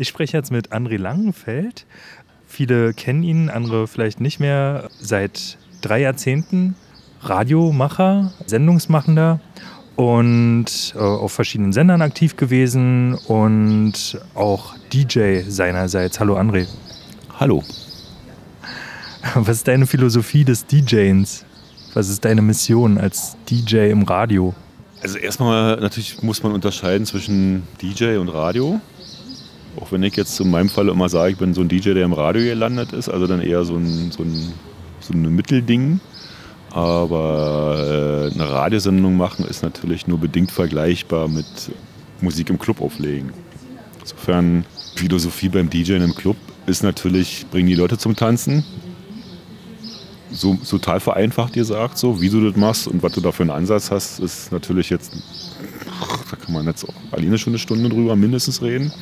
Ich spreche jetzt mit André Langenfeld. Viele kennen ihn, andere vielleicht nicht mehr. Seit drei Jahrzehnten Radiomacher, Sendungsmachender und äh, auf verschiedenen Sendern aktiv gewesen und auch DJ seinerseits. Hallo André. Hallo. Was ist deine Philosophie des DJs? Was ist deine Mission als DJ im Radio? Also erstmal natürlich muss man unterscheiden zwischen DJ und Radio. Auch wenn ich jetzt in meinem Fall immer sage, ich bin so ein DJ, der im Radio gelandet ist, also dann eher so ein, so ein, so ein Mittelding. Aber äh, eine Radiosendung machen ist natürlich nur bedingt vergleichbar mit Musik im Club auflegen. Insofern Philosophie beim DJ im Club ist natürlich, bringen die Leute zum Tanzen. So, total vereinfacht gesagt, so wie du das machst und was du da für einen Ansatz hast, ist natürlich jetzt, da kann man jetzt auch alleine schon eine Stunde drüber mindestens reden.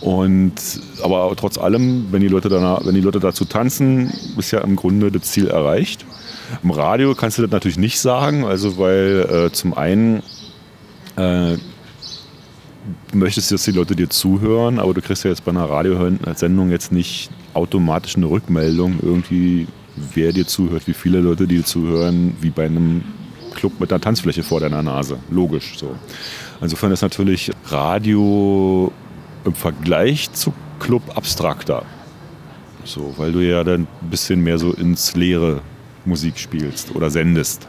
Und, aber trotz allem, wenn die, Leute danach, wenn die Leute dazu tanzen, ist ja im Grunde das Ziel erreicht. Im Radio kannst du das natürlich nicht sagen, also weil äh, zum einen äh, möchtest du, dass die Leute dir zuhören, aber du kriegst ja jetzt bei einer Radiosendung jetzt nicht automatisch eine Rückmeldung irgendwie, wer dir zuhört, wie viele Leute dir zuhören, wie bei einem Club mit einer Tanzfläche vor deiner Nase. Logisch so. Insofern ist natürlich Radio im Vergleich zu Club abstrakter. So, weil du ja dann ein bisschen mehr so ins Leere Musik spielst oder sendest.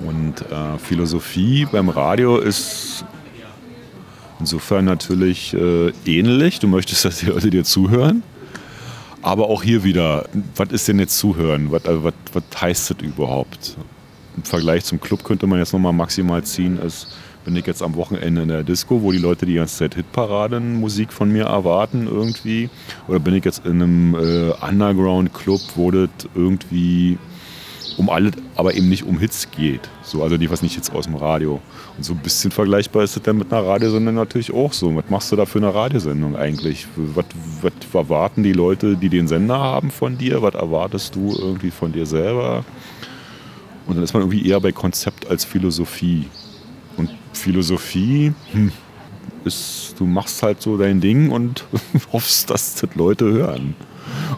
Und äh, Philosophie beim Radio ist insofern natürlich äh, ähnlich. Du möchtest, dass die Leute dir zuhören. Aber auch hier wieder, was ist denn jetzt zuhören? Was, also was, was heißt das überhaupt? Im Vergleich zum Club könnte man jetzt nochmal maximal ziehen, ist, bin ich jetzt am Wochenende in der Disco, wo die Leute die ganze Zeit Hitparaden-Musik von mir erwarten irgendwie? Oder bin ich jetzt in einem äh, Underground-Club, wo das irgendwie um alles, aber eben nicht um Hits geht. So, also die was nicht Hits aus dem Radio. Und so ein bisschen vergleichbar ist das dann mit einer Radiosendung natürlich auch so. Was machst du da für eine Radiosendung eigentlich? Was, was erwarten die Leute, die den Sender haben von dir? Was erwartest du irgendwie von dir selber? Und dann ist man irgendwie eher bei Konzept als Philosophie. Und Philosophie hm, ist, du machst halt so dein Ding und hoffst, dass das Leute hören.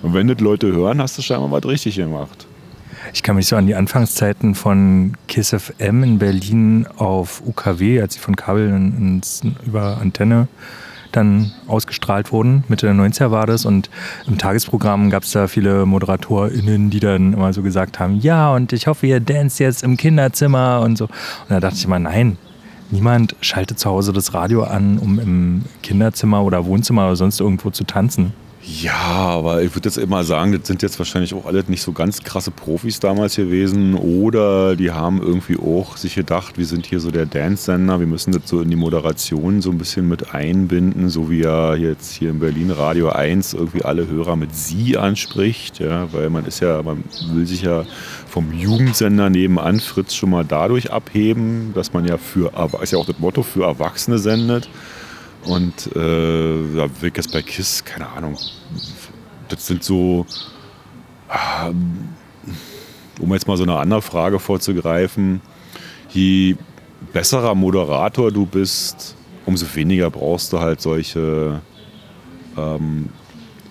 Und wenn das Leute hören, hast du scheinbar was richtig gemacht. Ich kann mich so an die Anfangszeiten von Kiss FM in Berlin auf UKW, als sie von Kabel ins, über Antenne dann ausgestrahlt wurden. Mitte der 90er war das und im Tagesprogramm gab es da viele ModeratorInnen, die dann immer so gesagt haben, ja und ich hoffe, ihr dance jetzt im Kinderzimmer und so. Und da dachte ich immer, nein, Niemand schaltet zu Hause das Radio an, um im Kinderzimmer oder Wohnzimmer oder sonst irgendwo zu tanzen. Ja, aber ich würde jetzt immer sagen, das sind jetzt wahrscheinlich auch alle nicht so ganz krasse Profis damals gewesen oder die haben irgendwie auch sich gedacht, wir sind hier so der Dance-Sender, wir müssen das so in die Moderation so ein bisschen mit einbinden, so wie ja jetzt hier in Berlin Radio 1 irgendwie alle Hörer mit Sie anspricht, ja, weil man ist ja, man will sich ja vom Jugendsender nebenan Fritz schon mal dadurch abheben, dass man ja für, ist ja auch das Motto, für Erwachsene sendet. Und äh, ja, Wilkes bei Kiss, keine Ahnung. Das sind so, äh, um jetzt mal so eine andere Frage vorzugreifen, je besserer Moderator du bist, umso weniger brauchst du halt solche, ähm,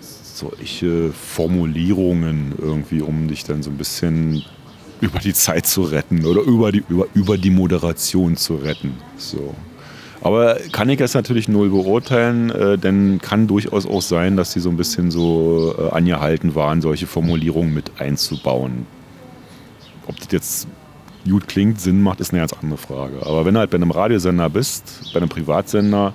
solche Formulierungen irgendwie, um dich dann so ein bisschen über die Zeit zu retten oder über die, über, über die Moderation zu retten. So. Aber kann ich es natürlich null beurteilen, äh, denn kann durchaus auch sein, dass sie so ein bisschen so äh, angehalten waren, solche Formulierungen mit einzubauen. Ob das jetzt gut klingt, Sinn macht, ist eine ganz andere Frage. Aber wenn du halt bei einem Radiosender bist, bei einem Privatsender,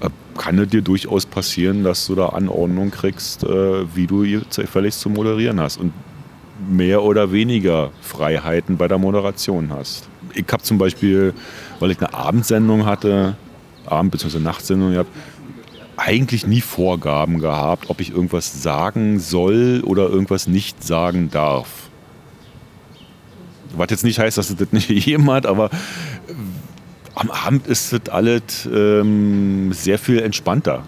äh, kann es dir durchaus passieren, dass du da Anordnung kriegst, äh, wie du gefälligst zu moderieren hast und mehr oder weniger Freiheiten bei der Moderation hast. Ich habe zum Beispiel weil ich eine Abendsendung hatte, Abend- bzw. Nachtsendung gehabt, eigentlich nie Vorgaben gehabt, ob ich irgendwas sagen soll oder irgendwas nicht sagen darf. Was jetzt nicht heißt, dass es das nicht hat, aber äh, am Abend ist das alles ähm, sehr viel entspannter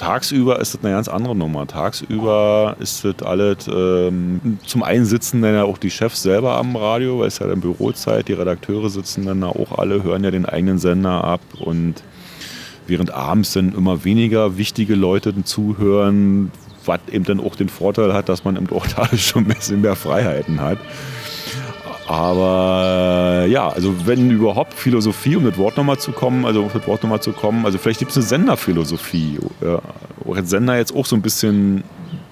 tagsüber ist das eine ganz andere Nummer. Tagsüber ist das alles, ähm, zum einen sitzen dann ja auch die Chefs selber am Radio, weil es ja dann Bürozeit, die Redakteure sitzen dann auch alle, hören ja den eigenen Sender ab und während abends dann immer weniger wichtige Leute zuhören, was eben dann auch den Vorteil hat, dass man eben auch da schon ein bisschen mehr Freiheiten hat. Aber ja, also wenn überhaupt Philosophie, um das Wort nochmal zu kommen, also um Wort nochmal zu kommen, also vielleicht gibt es eine Senderphilosophie. Ja, Sender jetzt auch so ein bisschen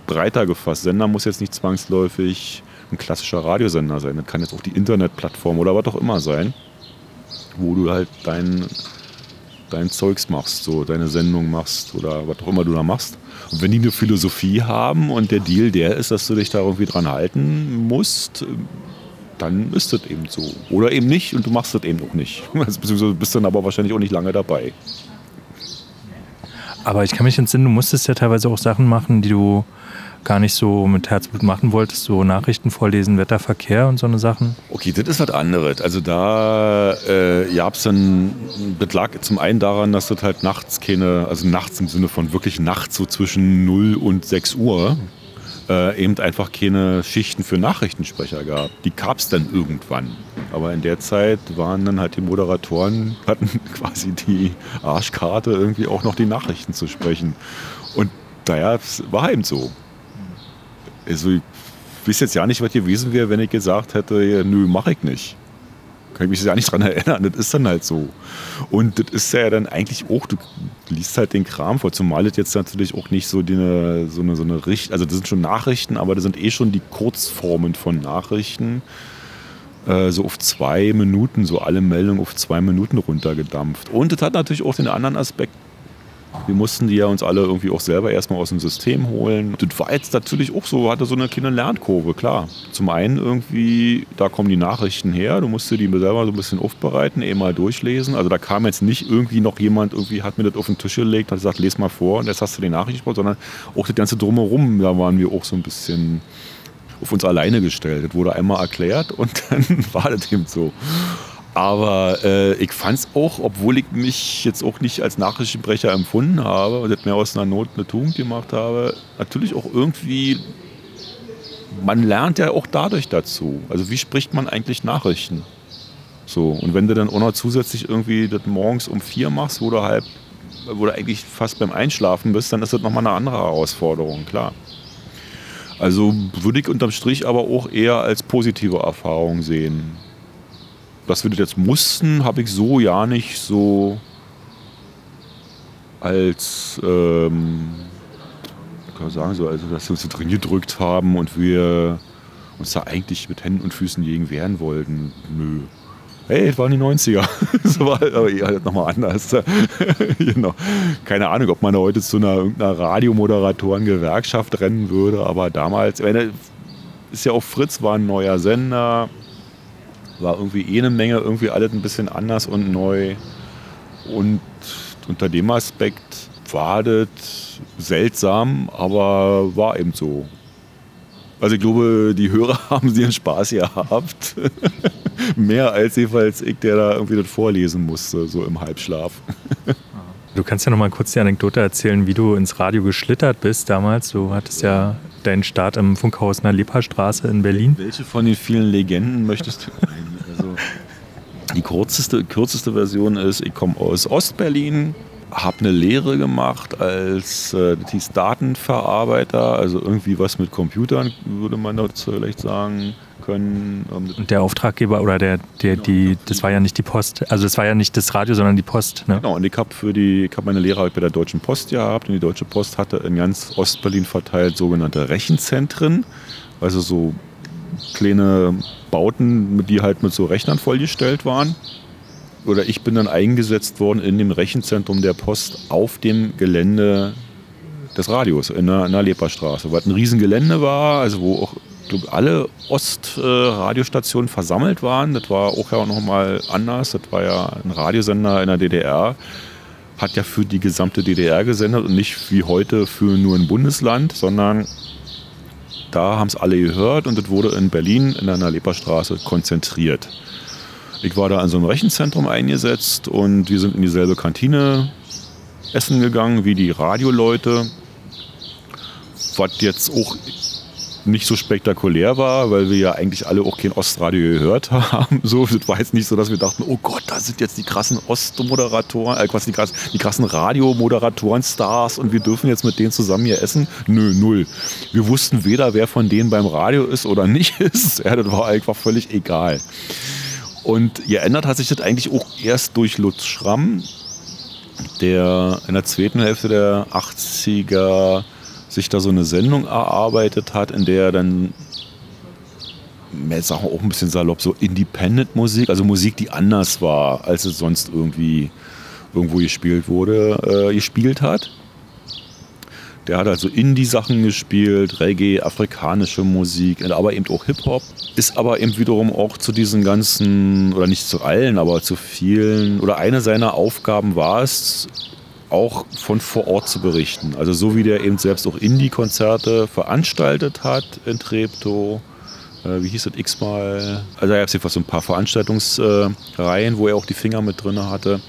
breiter gefasst. Sender muss jetzt nicht zwangsläufig ein klassischer Radiosender sein. Das kann jetzt auch die Internetplattform oder was auch immer sein, wo du halt dein, dein Zeugs machst, so deine Sendung machst oder was auch immer du da machst. Und wenn die eine Philosophie haben und der Deal der ist, dass du dich da irgendwie dran halten musst, dann ist das eben so. Oder eben nicht und du machst das eben auch nicht. Beziehungsweise bist dann aber wahrscheinlich auch nicht lange dabei. Aber ich kann mich entsinnen, du musstest ja teilweise auch Sachen machen, die du gar nicht so mit Herzblut machen wolltest, so Nachrichten vorlesen, Wetterverkehr und so eine Sachen? Okay, das ist was anderes. Also da äh, gab es dann, das lag zum einen daran, dass das halt nachts keine, also nachts im Sinne von wirklich nachts so zwischen 0 und 6 Uhr, äh, eben einfach keine Schichten für Nachrichtensprecher gab. Die gab es dann irgendwann. Aber in der Zeit waren dann halt die Moderatoren, hatten quasi die Arschkarte, irgendwie auch noch die Nachrichten zu sprechen. Und daher war eben so. Also ich weiß jetzt ja nicht, was gewesen wäre, wenn ich gesagt hätte, nö, mache ich nicht kann ich mich ja nicht dran erinnern. Das ist dann halt so. Und das ist ja dann eigentlich auch, du liest halt den Kram vor, zumal das jetzt natürlich auch nicht so, die, so eine, so eine Richt, also das sind schon Nachrichten, aber das sind eh schon die Kurzformen von Nachrichten. Äh, so auf zwei Minuten, so alle Meldungen auf zwei Minuten runtergedampft. Und das hat natürlich auch den anderen Aspekt, wir mussten die ja uns alle irgendwie auch selber erstmal aus dem System holen. Das war jetzt natürlich auch so, hatte so eine kleine Lernkurve, klar. Zum einen irgendwie, da kommen die Nachrichten her, du musst dir die selber so ein bisschen aufbereiten, eh mal durchlesen. Also da kam jetzt nicht irgendwie noch jemand, irgendwie hat mir das auf den Tisch gelegt, hat gesagt, les mal vor und jetzt hast du die Nachricht gesprochen, sondern auch das ganze Drumherum, da waren wir auch so ein bisschen auf uns alleine gestellt. Das wurde einmal erklärt und dann war das eben so. Aber äh, ich fand es auch, obwohl ich mich jetzt auch nicht als Nachrichtenbrecher empfunden habe und mehr aus einer Not eine Tugend gemacht habe, natürlich auch irgendwie, man lernt ja auch dadurch dazu. Also wie spricht man eigentlich Nachrichten? So, und wenn du dann auch noch zusätzlich irgendwie das morgens um vier machst, wo du halt, wo du eigentlich fast beim Einschlafen bist, dann ist das nochmal eine andere Herausforderung, klar. Also würde ich unterm Strich aber auch eher als positive Erfahrung sehen dass wir das jetzt mussten, habe ich so ja nicht so als, ähm, kann man sagen, so, also, dass wir uns so drin gedrückt haben und wir uns da eigentlich mit Händen und Füßen gegen wehren wollten. Nö. Hey, es waren die 90er. das war aber eher halt nochmal anders. genau. Keine Ahnung, ob man heute zu einer, einer Radiomoderatoren-Gewerkschaft rennen würde, aber damals, meine, ist ja auch Fritz, war ein neuer Sender war irgendwie eh eine Menge, irgendwie alles ein bisschen anders und neu. Und unter dem Aspekt war das seltsam, aber war eben so. Also ich glaube, die Hörer haben ihren Spaß gehabt. Mehr als jedenfalls ich, der da irgendwie das vorlesen musste, so im Halbschlaf. Du kannst ja noch mal kurz die Anekdote erzählen, wie du ins Radio geschlittert bist damals. Du hattest ja deinen Start im Funkhaus in der Lipperstraße in Berlin. Welche von den vielen Legenden möchtest du? also die kürzeste, kürzeste Version ist, ich komme aus Ostberlin, habe eine Lehre gemacht als äh, Datenverarbeiter, also irgendwie was mit Computern, würde man dazu vielleicht sagen können. Ähm, und der Auftraggeber oder der, der die, das war ja nicht die Post, also das war ja nicht das Radio, sondern die Post. Ne? Genau, und ich habe für die, ich habe meine Lehre bei der Deutschen Post gehabt und die Deutsche Post hatte in ganz Ostberlin verteilt sogenannte Rechenzentren, also so kleine Bauten, die halt mit so Rechnern vollgestellt waren. Oder ich bin dann eingesetzt worden in dem Rechenzentrum der Post auf dem Gelände des Radios in der, in der Leperstraße, weil es ein Riesengelände war, also wo auch glaube, alle Ostradiostationen äh, versammelt waren. Das war auch ja noch mal anders. Das war ja ein Radiosender in der DDR. Hat ja für die gesamte DDR gesendet und nicht wie heute für nur ein Bundesland, sondern da haben es alle gehört und das wurde in Berlin in einer Leperstraße konzentriert. Ich war da an so einem Rechenzentrum eingesetzt und wir sind in dieselbe Kantine essen gegangen wie die Radioleute. Was jetzt auch nicht so spektakulär war, weil wir ja eigentlich alle auch kein Ostradio gehört haben. So, das war jetzt nicht so, dass wir dachten, oh Gott, da sind jetzt die krassen Ostmoderatoren, äh, quasi die, krassen, die krassen Radiomoderatoren-Stars und wir dürfen jetzt mit denen zusammen hier essen. Nö, null. Wir wussten weder, wer von denen beim Radio ist oder nicht ist. Ja, das war einfach völlig egal. Und geändert hat sich das eigentlich auch erst durch Lutz Schramm, der in der zweiten Hälfte der 80er sich da so eine Sendung erarbeitet hat, in der er dann sagen auch ein bisschen salopp, so Independent-Musik, also Musik, die anders war, als es sonst irgendwie irgendwo gespielt wurde, äh, gespielt hat. Der hat also Indie-Sachen gespielt, Reggae, afrikanische Musik, aber eben auch Hip-Hop. Ist aber eben wiederum auch zu diesen ganzen, oder nicht zu allen, aber zu vielen, oder eine seiner Aufgaben war es, auch von vor Ort zu berichten. Also so wie der eben selbst auch Indie-Konzerte veranstaltet hat in Treptow. Äh, wie hieß das x-mal? Also gab es jedenfalls so ein paar Veranstaltungsreihen, wo er auch die Finger mit drin hatte.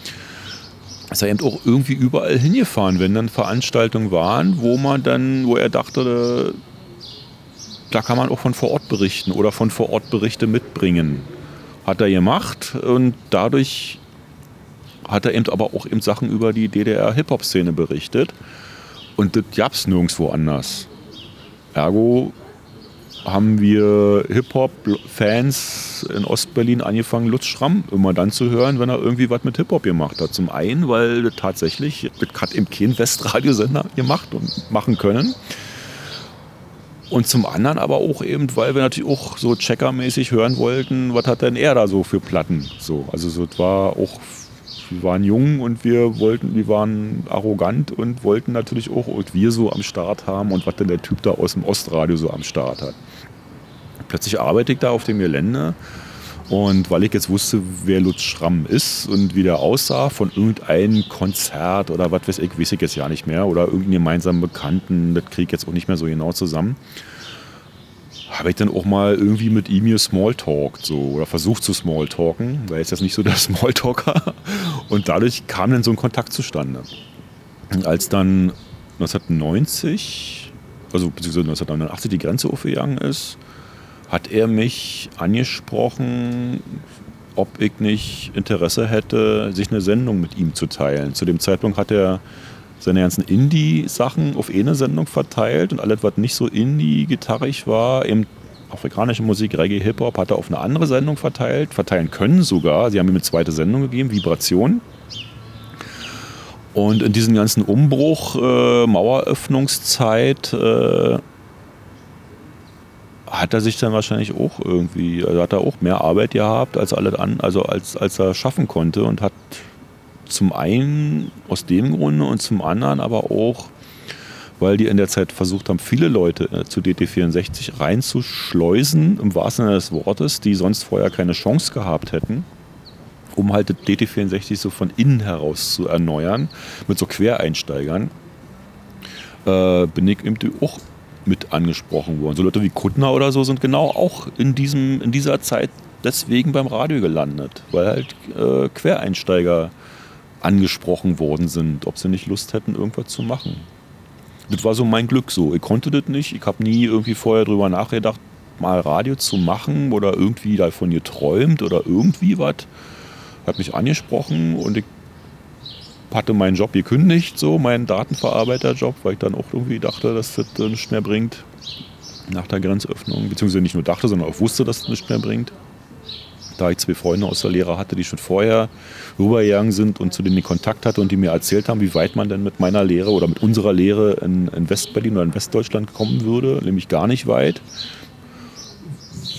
Ist er eben auch irgendwie überall hingefahren, wenn dann Veranstaltungen waren, wo man dann, wo er dachte, da kann man auch von vor Ort berichten oder von vor Ort Berichte mitbringen. Hat er gemacht und dadurch hat er eben aber auch eben Sachen über die DDR-Hip-Hop-Szene berichtet. Und das gab es nirgendwo anders. Ergo haben wir Hip-Hop-Fans in Ostberlin angefangen, Lutz Schramm immer dann zu hören, wenn er irgendwie was mit Hip-Hop gemacht hat. Zum einen, weil das tatsächlich, das hat eben kein Westradiosender gemacht und machen können. Und zum anderen aber auch eben, weil wir natürlich auch so checkermäßig hören wollten, was hat denn er da so für Platten? So, also so, das war auch wir waren jung und wir wollten, wir waren arrogant und wollten natürlich auch, was wir so am Start haben und was denn der Typ da aus dem Ostradio so am Start hat. Plötzlich arbeite ich da auf dem Gelände und weil ich jetzt wusste, wer Lutz Schramm ist und wie der aussah von irgendeinem Konzert oder was weiß ich, weiß ich jetzt ja nicht mehr oder irgendeinen gemeinsamen Bekannten, das kriege ich jetzt auch nicht mehr so genau zusammen habe ich dann auch mal irgendwie mit ihm hier Smalltalk so oder versucht zu Smalltalken, weil er ist jetzt nicht so der Smalltalker. Und dadurch kam dann so ein Kontakt zustande. Und als dann 1990, also beziehungsweise 1989 die Grenze aufgegangen ist, hat er mich angesprochen, ob ich nicht Interesse hätte, sich eine Sendung mit ihm zu teilen. Zu dem Zeitpunkt hat er seine ganzen Indie-Sachen auf eine Sendung verteilt und alles, was nicht so Indie-gitarrig war, eben afrikanische Musik, Reggae, Hip-Hop, hat er auf eine andere Sendung verteilt, verteilen können sogar. Sie haben ihm eine zweite Sendung gegeben, Vibration. Und in diesem ganzen Umbruch, äh, Maueröffnungszeit, äh, hat er sich dann wahrscheinlich auch irgendwie, also hat er auch mehr Arbeit gehabt, als alle an, also als, als er schaffen konnte und hat zum einen aus dem Grunde und zum anderen aber auch, weil die in der Zeit versucht haben, viele Leute äh, zu DT64 reinzuschleusen, im wahrsten Sinne des Wortes, die sonst vorher keine Chance gehabt hätten, um halt DT64 so von innen heraus zu erneuern, mit so Quereinsteigern, äh, bin ich eben auch mit angesprochen worden. So Leute wie Kuttner oder so sind genau auch in, diesem, in dieser Zeit deswegen beim Radio gelandet, weil halt äh, Quereinsteiger angesprochen worden sind, ob sie nicht Lust hätten, irgendwas zu machen. Das war so mein Glück so. Ich konnte das nicht. Ich habe nie irgendwie vorher drüber nachgedacht, mal Radio zu machen oder irgendwie davon geträumt oder irgendwie was. Hat mich angesprochen und ich hatte meinen Job gekündigt, so meinen Datenverarbeiterjob, weil ich dann auch irgendwie dachte, dass das nichts mehr bringt nach der Grenzöffnung. Beziehungsweise nicht nur dachte, sondern auch wusste, dass es nichts mehr bringt da ich zwei Freunde aus der Lehre hatte, die schon vorher rübergegangen sind und zu denen ich Kontakt hatte und die mir erzählt haben, wie weit man denn mit meiner Lehre oder mit unserer Lehre in, in Westberlin oder in Westdeutschland kommen würde, nämlich gar nicht weit.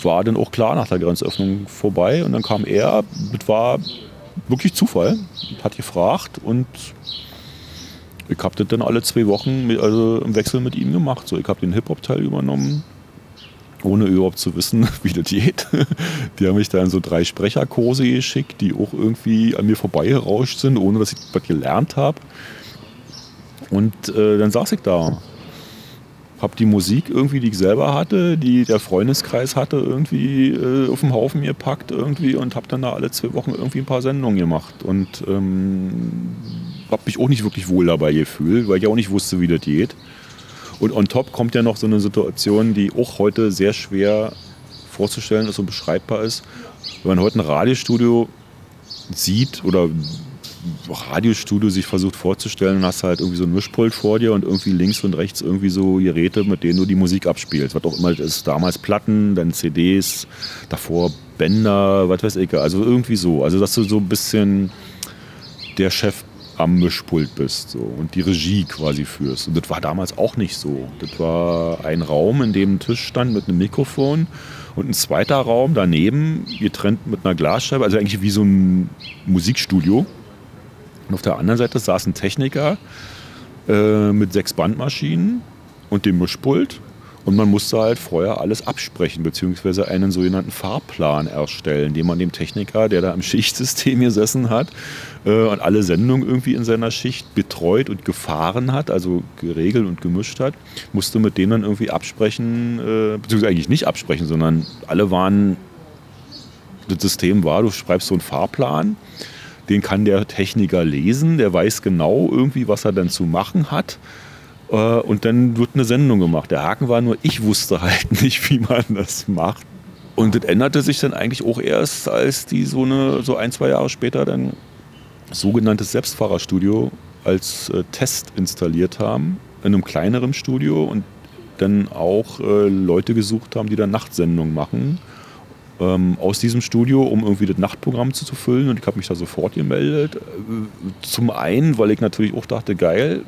War dann auch klar nach der Grenzöffnung vorbei und dann kam er, das war wirklich Zufall, hat gefragt und ich habe das dann alle zwei Wochen mit, also im Wechsel mit ihm gemacht. So, ich habe den Hip-Hop-Teil übernommen, ohne überhaupt zu wissen, wie das geht. Die haben mich dann so drei Sprecherkurse geschickt, die auch irgendwie an mir vorbeigerauscht sind, ohne dass ich was gelernt habe. Und äh, dann saß ich da. Hab die Musik irgendwie, die ich selber hatte, die der Freundeskreis hatte, irgendwie äh, auf dem Haufen gepackt irgendwie und hab dann da alle zwei Wochen irgendwie ein paar Sendungen gemacht. Und ähm, hab mich auch nicht wirklich wohl dabei gefühlt, weil ich auch nicht wusste, wie das geht. Und on top kommt ja noch so eine Situation, die auch heute sehr schwer vorzustellen ist und beschreibbar ist. Wenn man heute ein Radiostudio sieht oder Radiostudio sich versucht vorzustellen, dann hast du halt irgendwie so ein Mischpult vor dir und irgendwie links und rechts irgendwie so Geräte, mit denen du die Musik abspielst. Was auch immer das ist, damals Platten, dann CDs, davor Bänder, was weiß ich. Also irgendwie so. Also dass du so ein bisschen der Chef am Mischpult bist so, und die Regie quasi führst. Und das war damals auch nicht so. Das war ein Raum, in dem ein Tisch stand mit einem Mikrofon und ein zweiter Raum daneben, getrennt mit einer Glasscheibe, also eigentlich wie so ein Musikstudio. Und auf der anderen Seite saß ein Techniker äh, mit sechs Bandmaschinen und dem Mischpult. Und man musste halt vorher alles absprechen, beziehungsweise einen sogenannten Fahrplan erstellen, den man dem Techniker, der da im Schichtsystem gesessen hat äh, und alle Sendungen irgendwie in seiner Schicht betreut und gefahren hat, also geregelt und gemischt hat, musste mit denen dann irgendwie absprechen, äh, beziehungsweise eigentlich nicht absprechen, sondern alle waren, das System war, du schreibst so einen Fahrplan den kann der Techniker lesen, der weiß genau irgendwie, was er dann zu machen hat. Äh, und dann wird eine Sendung gemacht. Der Haken war nur, ich wusste halt nicht, wie man das macht. Und das änderte sich dann eigentlich auch erst, als die so, eine, so ein, zwei Jahre später dann sogenanntes Selbstfahrerstudio als äh, Test installiert haben, in einem kleineren Studio und dann auch äh, Leute gesucht haben, die dann Nachtsendungen machen ähm, aus diesem Studio, um irgendwie das Nachtprogramm zu, zu füllen. Und ich habe mich da sofort gemeldet. Äh, zum einen, weil ich natürlich auch dachte, geil,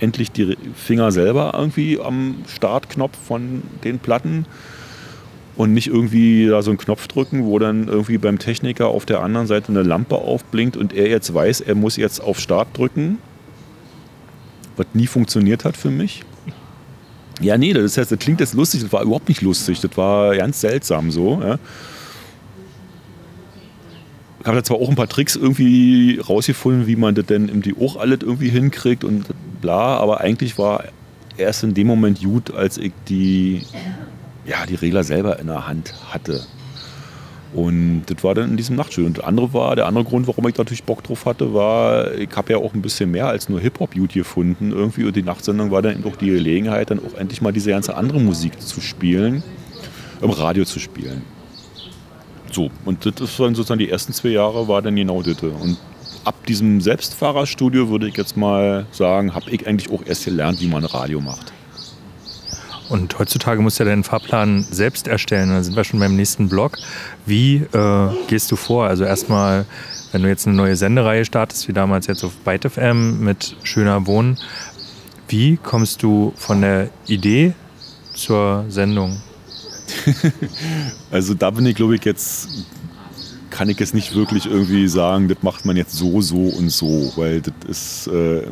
endlich die Finger selber irgendwie am Startknopf von den Platten und nicht irgendwie da so einen Knopf drücken, wo dann irgendwie beim Techniker auf der anderen Seite eine Lampe aufblinkt und er jetzt weiß, er muss jetzt auf Start drücken, was nie funktioniert hat für mich. Ja, nee, das, heißt, das klingt jetzt lustig, das war überhaupt nicht lustig, das war ganz seltsam so. Ja. Ich habe da zwar auch ein paar Tricks irgendwie rausgefunden, wie man das denn im auch alles irgendwie hinkriegt und bla, aber eigentlich war erst in dem Moment gut, als ich die, ja, die Regler selber in der Hand hatte. Und das war dann in diesem Nachtstudio. Und der andere war, der andere Grund, warum ich natürlich Bock drauf hatte, war, ich habe ja auch ein bisschen mehr als nur Hip-Hop-Beauty gefunden irgendwie. Und die Nachtsendung war dann eben auch die Gelegenheit, dann auch endlich mal diese ganze andere Musik zu spielen, im Radio zu spielen. So, und das waren sozusagen die ersten zwei Jahre, war dann genau das. Und ab diesem Selbstfahrerstudio würde ich jetzt mal sagen, habe ich eigentlich auch erst gelernt, wie man Radio macht. Und heutzutage musst du ja deinen Fahrplan selbst erstellen. Da sind wir schon beim nächsten Blog. Wie äh, gehst du vor? Also erstmal, wenn du jetzt eine neue Sendereihe startest, wie damals jetzt auf Byte FM mit Schöner Wohnen, wie kommst du von der Idee zur Sendung? also da bin ich, glaube ich, jetzt kann ich jetzt nicht wirklich irgendwie sagen, das macht man jetzt so, so und so, weil das ist äh,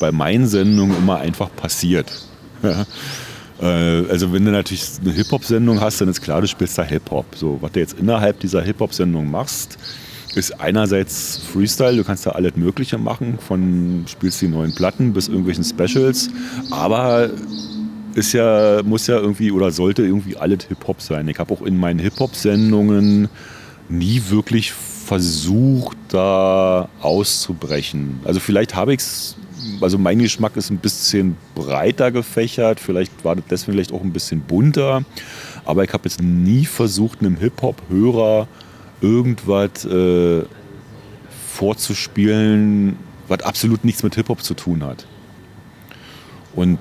bei meinen Sendungen immer einfach passiert. Äh, also wenn du natürlich eine Hip-Hop-Sendung hast, dann ist klar, du spielst da Hip-Hop. So, was du jetzt innerhalb dieser Hip-Hop-Sendung machst, ist einerseits Freestyle, du kannst da alles Mögliche machen, von spielst die neuen Platten bis irgendwelchen Specials, aber ist ja, muss ja irgendwie oder sollte irgendwie alles Hip-Hop sein. Ich habe auch in meinen Hip-Hop-Sendungen nie wirklich versucht, da auszubrechen. Also vielleicht habe ich es also mein Geschmack ist ein bisschen breiter gefächert, vielleicht war das deswegen vielleicht auch ein bisschen bunter, aber ich habe jetzt nie versucht, einem Hip-Hop-Hörer irgendwas äh, vorzuspielen, was absolut nichts mit Hip-Hop zu tun hat. Und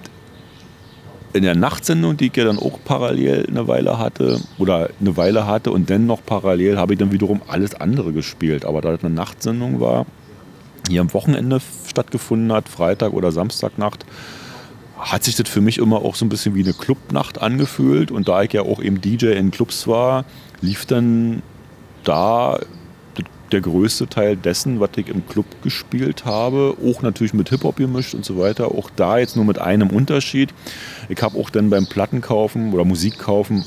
in der Nachtsendung, die ich ja dann auch parallel eine Weile hatte, oder eine Weile hatte und dann noch parallel, habe ich dann wiederum alles andere gespielt. Aber da das eine Nachtsendung war, hier am Wochenende stattgefunden hat, Freitag oder Samstagnacht, hat sich das für mich immer auch so ein bisschen wie eine Clubnacht angefühlt. Und da ich ja auch eben DJ in Clubs war, lief dann da der größte Teil dessen, was ich im Club gespielt habe, auch natürlich mit Hip-Hop gemischt und so weiter. Auch da jetzt nur mit einem Unterschied. Ich habe auch dann beim Plattenkaufen oder Musikkaufen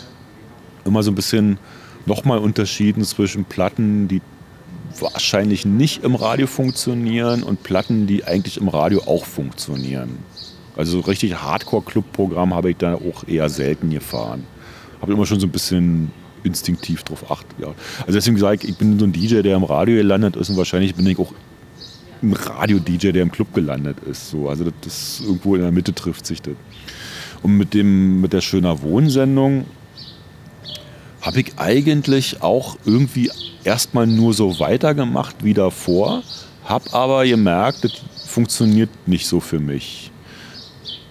immer so ein bisschen nochmal unterschieden zwischen Platten, die wahrscheinlich nicht im Radio funktionieren und Platten, die eigentlich im Radio auch funktionieren. Also richtig Hardcore-Club-Programm habe ich da auch eher selten gefahren. Habe immer schon so ein bisschen instinktiv drauf acht. Ja. Also deswegen sage ich, ich bin so ein DJ, der im Radio gelandet ist und wahrscheinlich bin ich auch ein Radio-DJ, der im Club gelandet ist. So. Also das, das irgendwo in der Mitte trifft sich das. Und mit, dem, mit der Schöner Wohnsendung habe ich eigentlich auch irgendwie erstmal nur so weitergemacht wie davor, habe aber gemerkt, das funktioniert nicht so für mich.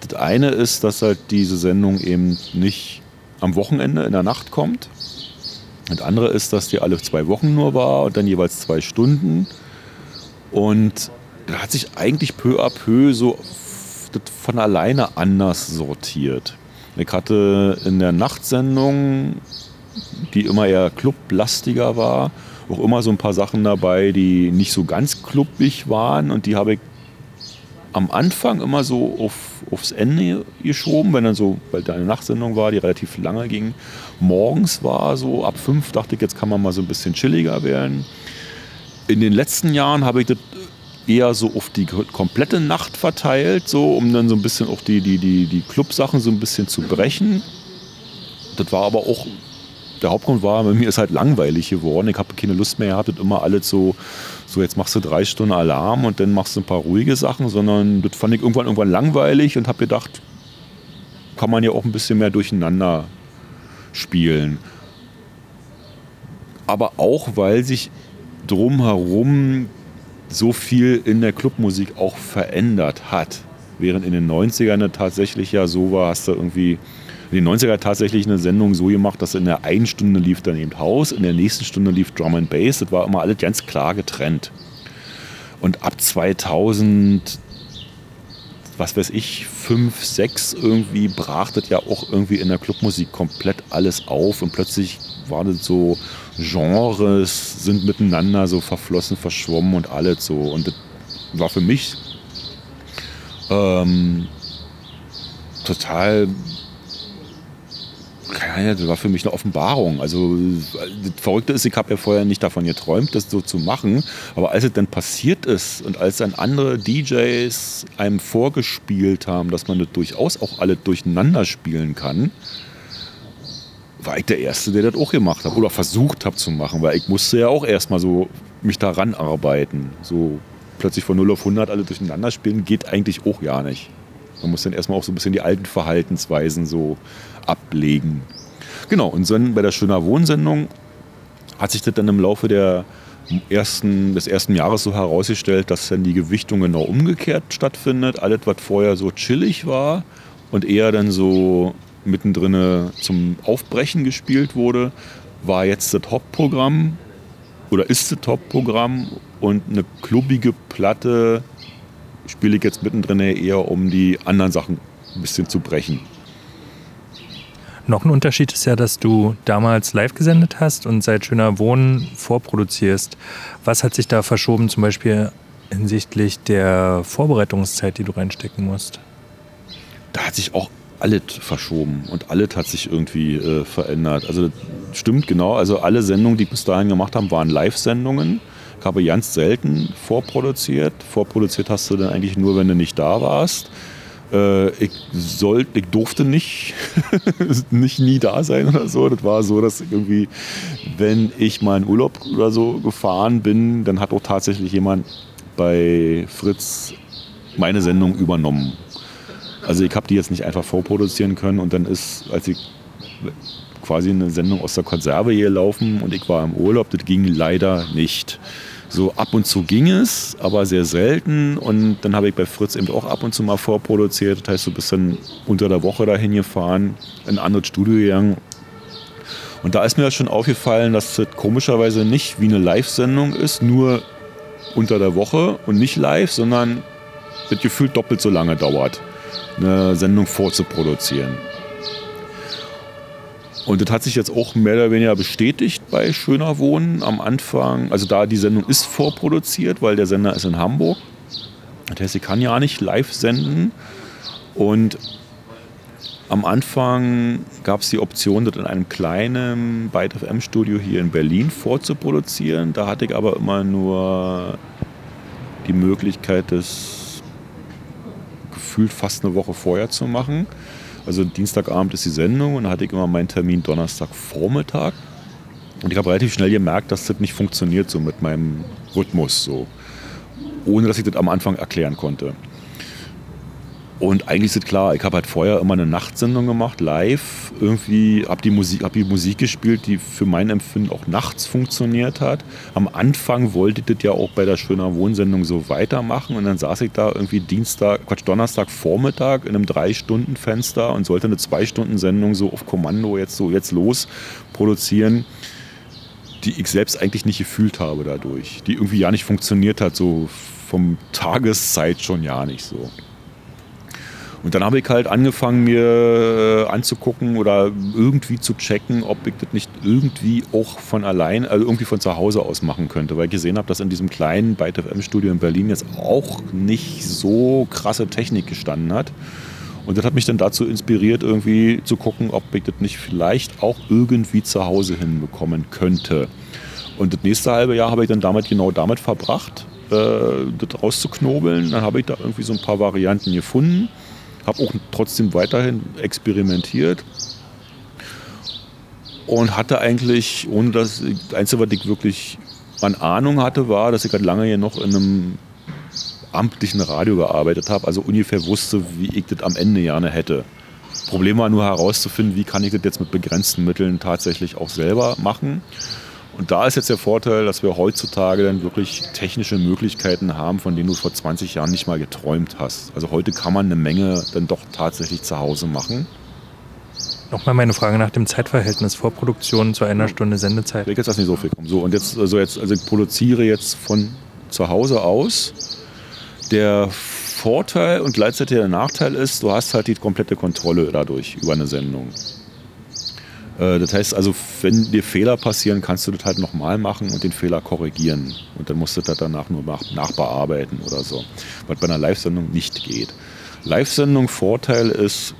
Das eine ist, dass halt diese Sendung eben nicht am Wochenende in der Nacht kommt. Das andere ist, dass die alle zwei Wochen nur war und dann jeweils zwei Stunden. Und da hat sich eigentlich peu à peu so von alleine anders sortiert. Ich hatte in der Nachtsendung, die immer eher clublastiger war, auch immer so ein paar Sachen dabei, die nicht so ganz klubbig waren und die habe ich am Anfang immer so auf, aufs Ende geschoben, wenn dann so, weil da eine Nachtsendung war, die relativ lange ging. Morgens war so ab fünf, dachte ich, jetzt kann man mal so ein bisschen chilliger werden. In den letzten Jahren habe ich das eher so auf die komplette Nacht verteilt, so um dann so ein bisschen auch die, die, die, die Clubsachen so ein bisschen zu brechen. Das war aber auch, der Hauptgrund war, bei mir ist halt langweilig geworden. Ich habe keine Lust mehr gehabt, das immer alles so so jetzt machst du drei Stunden Alarm und dann machst du ein paar ruhige Sachen, sondern das fand ich irgendwann irgendwann langweilig und habe gedacht, kann man ja auch ein bisschen mehr durcheinander spielen. Aber auch, weil sich drumherum so viel in der Clubmusik auch verändert hat. Während in den 90ern tatsächlich ja so war, hast du irgendwie in den 90er tatsächlich eine Sendung so gemacht, dass in der einen Stunde lief dann eben Haus, in der nächsten Stunde lief Drum and Bass. Das war immer alles ganz klar getrennt. Und ab 2000, was weiß ich, 5, 6 irgendwie brach das ja auch irgendwie in der Clubmusik komplett alles auf und plötzlich waren das so Genres, sind miteinander so verflossen, verschwommen und alles so. Und das war für mich ähm, total das war für mich eine Offenbarung. Also das Verrückte ist, ich habe ja vorher nicht davon geträumt, das so zu machen. Aber als es dann passiert ist und als dann andere DJs einem vorgespielt haben, dass man das durchaus auch alle durcheinander spielen kann, war ich der Erste, der das auch gemacht hat oder versucht habe zu machen, weil ich musste ja auch erstmal so mich daran arbeiten. So plötzlich von 0 auf 100 alle durcheinander spielen, geht eigentlich auch gar nicht. Man muss dann erstmal auch so ein bisschen die alten Verhaltensweisen so ablegen. Genau, und dann bei der Schöner Wohnsendung hat sich das dann im Laufe der ersten, des ersten Jahres so herausgestellt, dass dann die Gewichtung genau umgekehrt stattfindet. Alles, was vorher so chillig war und eher dann so mittendrin zum Aufbrechen gespielt wurde, war jetzt das Hauptprogramm oder ist das Hauptprogramm und eine klubbige Platte spiele ich jetzt mittendrin eher, um die anderen Sachen ein bisschen zu brechen. Noch ein Unterschied ist ja, dass du damals live gesendet hast und seit Schöner Wohnen vorproduzierst. Was hat sich da verschoben, zum Beispiel hinsichtlich der Vorbereitungszeit, die du reinstecken musst? Da hat sich auch alles verschoben und alles hat sich irgendwie äh, verändert. Also stimmt genau, also alle Sendungen, die ich bis dahin gemacht haben, waren Live-Sendungen. Ich habe ganz selten vorproduziert. Vorproduziert hast du dann eigentlich nur, wenn du nicht da warst. Äh, ich, soll, ich durfte nicht, nicht nie da sein oder so. Das war so, dass irgendwie, wenn ich mal in Urlaub oder so gefahren bin, dann hat auch tatsächlich jemand bei Fritz meine Sendung übernommen. Also ich habe die jetzt nicht einfach vorproduzieren können und dann ist, als ich quasi eine Sendung aus der Konserve hier laufen und ich war im Urlaub, das ging leider nicht. So ab und zu ging es, aber sehr selten. Und dann habe ich bei Fritz eben auch ab und zu mal vorproduziert. Das heißt, du bist dann unter der Woche dahin gefahren, in ein anderes Studio gegangen. Und da ist mir schon aufgefallen, dass das komischerweise nicht wie eine Live-Sendung ist, nur unter der Woche und nicht live, sondern das gefühlt doppelt so lange dauert, eine Sendung vorzuproduzieren. Und das hat sich jetzt auch mehr oder weniger bestätigt bei Schöner Wohnen am Anfang. Also da die Sendung ist vorproduziert, weil der Sender ist in Hamburg. Das heißt, sie kann ja nicht live senden. Und am Anfang gab es die Option, das in einem kleinen Byte FM Studio hier in Berlin vorzuproduzieren. Da hatte ich aber immer nur die Möglichkeit, das gefühlt fast eine Woche vorher zu machen. Also Dienstagabend ist die Sendung und da hatte ich immer meinen Termin Donnerstagvormittag. Und ich habe relativ schnell gemerkt, dass das nicht funktioniert so mit meinem Rhythmus. So. ohne dass ich das am Anfang erklären konnte. Und eigentlich ist es klar, ich habe halt vorher immer eine Nachtsendung gemacht, live. Irgendwie habe die, Musik, hab die Musik gespielt, die für mein Empfinden auch nachts funktioniert hat. Am Anfang wollte ich das ja auch bei der Schöner Wohnsendung so weitermachen. Und dann saß ich da irgendwie Dienstag, Quatsch, Donnerstag Vormittag in einem Drei-Stunden-Fenster und sollte eine Zwei-Stunden-Sendung so auf Kommando jetzt so jetzt los produzieren die ich selbst eigentlich nicht gefühlt habe dadurch, die irgendwie ja nicht funktioniert hat, so vom Tageszeit schon ja nicht so. Und dann habe ich halt angefangen, mir äh, anzugucken oder irgendwie zu checken, ob ich das nicht irgendwie auch von allein, also irgendwie von zu Hause aus machen könnte, weil ich gesehen habe, dass in diesem kleinen Byte FM Studio in Berlin jetzt auch nicht so krasse Technik gestanden hat. Und das hat mich dann dazu inspiriert, irgendwie zu gucken, ob ich das nicht vielleicht auch irgendwie zu Hause hinbekommen könnte. Und das nächste halbe Jahr habe ich dann damit genau damit verbracht, äh, das rauszuknobeln. Dann habe ich da irgendwie so ein paar Varianten gefunden habe auch trotzdem weiterhin experimentiert und hatte eigentlich, ohne dass das Einzige, was ich wirklich an Ahnung hatte, war, dass ich halt lange hier noch in einem amtlichen Radio gearbeitet habe, also ungefähr wusste, wie ich das am Ende gerne hätte. Problem war nur herauszufinden, wie kann ich das jetzt mit begrenzten Mitteln tatsächlich auch selber machen. Und da ist jetzt der Vorteil, dass wir heutzutage dann wirklich technische Möglichkeiten haben, von denen du vor 20 Jahren nicht mal geträumt hast. Also heute kann man eine Menge dann doch tatsächlich zu Hause machen. Nochmal meine Frage nach dem Zeitverhältnis Vorproduktion zu einer Stunde Sendezeit. Ich jetzt das nicht so viel kommen. So, und jetzt, also jetzt, also ich produziere jetzt von zu Hause aus. Der Vorteil und gleichzeitig der Nachteil ist, du hast halt die komplette Kontrolle dadurch über eine Sendung. Äh, das heißt also, wenn dir Fehler passieren, kannst du das halt nochmal machen und den Fehler korrigieren. Und dann musst du das danach nur nachbearbeiten oder so. Was bei einer Live-Sendung nicht geht. Live-Sendung Vorteil ist,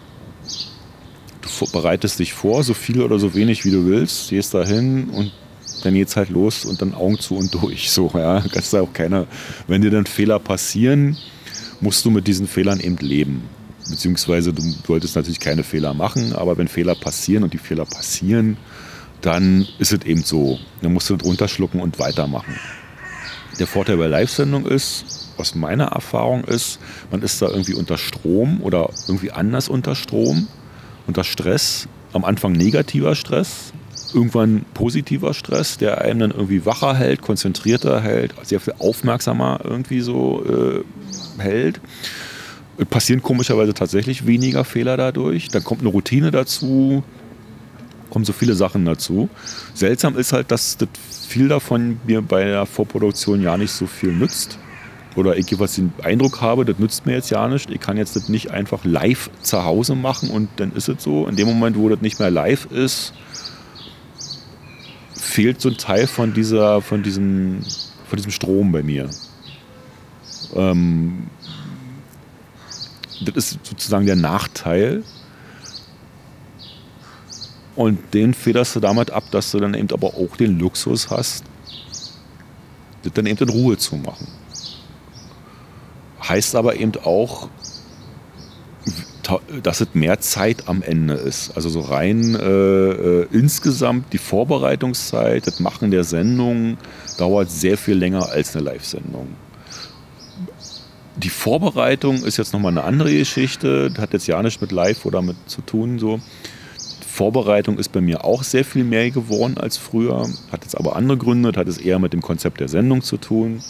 du bereitest dich vor, so viel oder so wenig wie du willst, gehst da hin und dann geht's halt los und dann Augen zu und durch. So, ja. Kannst du auch keiner, wenn dir dann Fehler passieren, musst du mit diesen Fehlern eben leben. Beziehungsweise du solltest natürlich keine Fehler machen, aber wenn Fehler passieren und die Fehler passieren, dann ist es eben so. Dann musst du drunter schlucken und weitermachen. Der Vorteil bei Live-Sendung ist, aus meiner Erfahrung ist, man ist da irgendwie unter Strom oder irgendwie anders unter Strom, unter Stress. Am Anfang negativer Stress, irgendwann positiver Stress, der einem dann irgendwie wacher hält, konzentrierter hält, sehr viel aufmerksamer irgendwie so äh, hält passieren komischerweise tatsächlich weniger Fehler dadurch. Dann kommt eine Routine dazu, kommen so viele Sachen dazu. Seltsam ist halt, dass das viel davon mir bei der Vorproduktion ja nicht so viel nützt. Oder ich was den Eindruck habe, das nützt mir jetzt ja nicht. Ich kann jetzt das nicht einfach live zu Hause machen und dann ist es so. In dem Moment, wo das nicht mehr live ist, fehlt so ein Teil von, dieser, von, diesem, von diesem Strom bei mir. Ähm, das ist sozusagen der Nachteil. Und den federst du damit ab, dass du dann eben aber auch den Luxus hast, das dann eben in Ruhe zu machen. Heißt aber eben auch, dass es mehr Zeit am Ende ist. Also so rein äh, äh, insgesamt die Vorbereitungszeit, das Machen der Sendung dauert sehr viel länger als eine Live-Sendung. Die Vorbereitung ist jetzt nochmal eine andere Geschichte. Das hat jetzt ja nichts mit Live oder mit zu tun. So. Vorbereitung ist bei mir auch sehr viel mehr geworden als früher. Hat jetzt aber andere Gründe. Hat es eher mit dem Konzept der Sendung zu tun.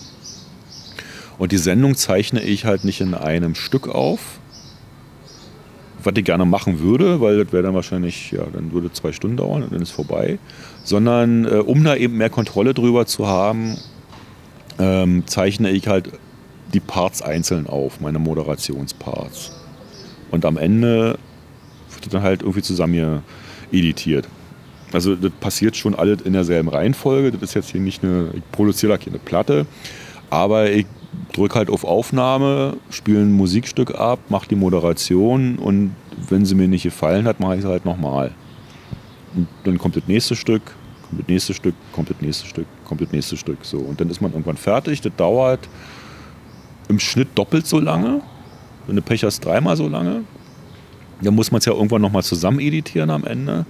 Und die Sendung zeichne ich halt nicht in einem Stück auf, was ich gerne machen würde, weil das wäre dann wahrscheinlich, ja, dann würde zwei Stunden dauern und dann ist vorbei. Sondern äh, um da eben mehr Kontrolle drüber zu haben, ähm, zeichne ich halt die Parts einzeln auf, meine Moderationsparts. Und am Ende wird dann halt irgendwie zusammen hier editiert. Also das passiert schon alles in derselben Reihenfolge. Das ist jetzt hier nicht eine, ich produziere da keine Platte, aber ich drücke halt auf Aufnahme, spiele ein Musikstück ab, mache die Moderation und wenn sie mir nicht gefallen hat, mache ich es halt nochmal. Und dann kommt das nächste Stück, kommt das nächste Stück, kommt das nächste Stück, kommt das nächste Stück. So. Und dann ist man irgendwann fertig. Das dauert im Schnitt doppelt so lange. Wenn du Pech hast, dreimal so lange. Dann muss man es ja irgendwann nochmal zusammen editieren am Ende.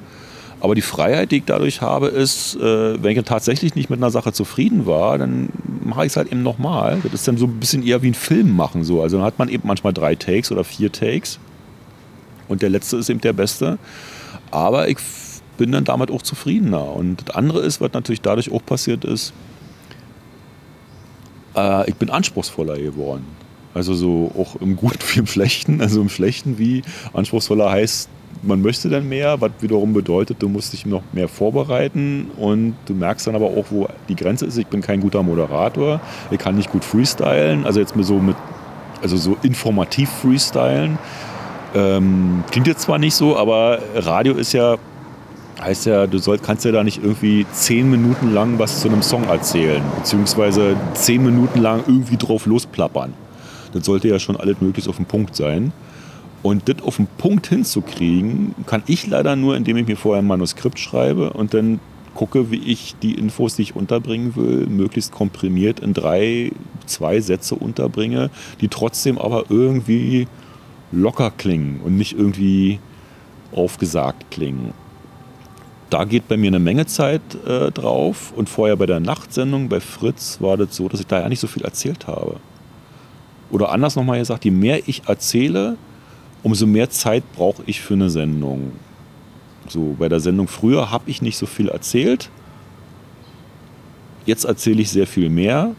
Aber die Freiheit, die ich dadurch habe, ist, äh, wenn ich tatsächlich nicht mit einer Sache zufrieden war, dann mache ich es halt eben nochmal. Das ist dann so ein bisschen eher wie ein Film machen. So. Also dann hat man eben manchmal drei Takes oder vier Takes. Und der letzte ist eben der beste. Aber ich bin dann damit auch zufriedener. Und das andere ist, was natürlich dadurch auch passiert ist, äh, ich bin anspruchsvoller geworden. Also so auch im Guten wie im Schlechten. Also im Schlechten wie anspruchsvoller heißt, man möchte dann mehr, was wiederum bedeutet, du musst dich noch mehr vorbereiten und du merkst dann aber auch, wo die Grenze ist. Ich bin kein guter Moderator, ich kann nicht gut freestylen, also jetzt so mit, also so informativ freestylen. Ähm, klingt jetzt zwar nicht so, aber Radio ist ja, heißt ja, du soll, kannst ja da nicht irgendwie zehn Minuten lang was zu einem Song erzählen, beziehungsweise zehn Minuten lang irgendwie drauf losplappern. Das sollte ja schon alles möglichst auf den Punkt sein. Und das auf den Punkt hinzukriegen, kann ich leider nur, indem ich mir vorher ein Manuskript schreibe und dann gucke, wie ich die Infos, die ich unterbringen will, möglichst komprimiert in drei, zwei Sätze unterbringe, die trotzdem aber irgendwie locker klingen und nicht irgendwie aufgesagt klingen. Da geht bei mir eine Menge Zeit äh, drauf und vorher bei der Nachtsendung bei Fritz war das so, dass ich da ja nicht so viel erzählt habe. Oder anders nochmal gesagt, je mehr ich erzähle, umso mehr Zeit brauche ich für eine Sendung. So, bei der Sendung früher habe ich nicht so viel erzählt. Jetzt erzähle ich sehr viel mehr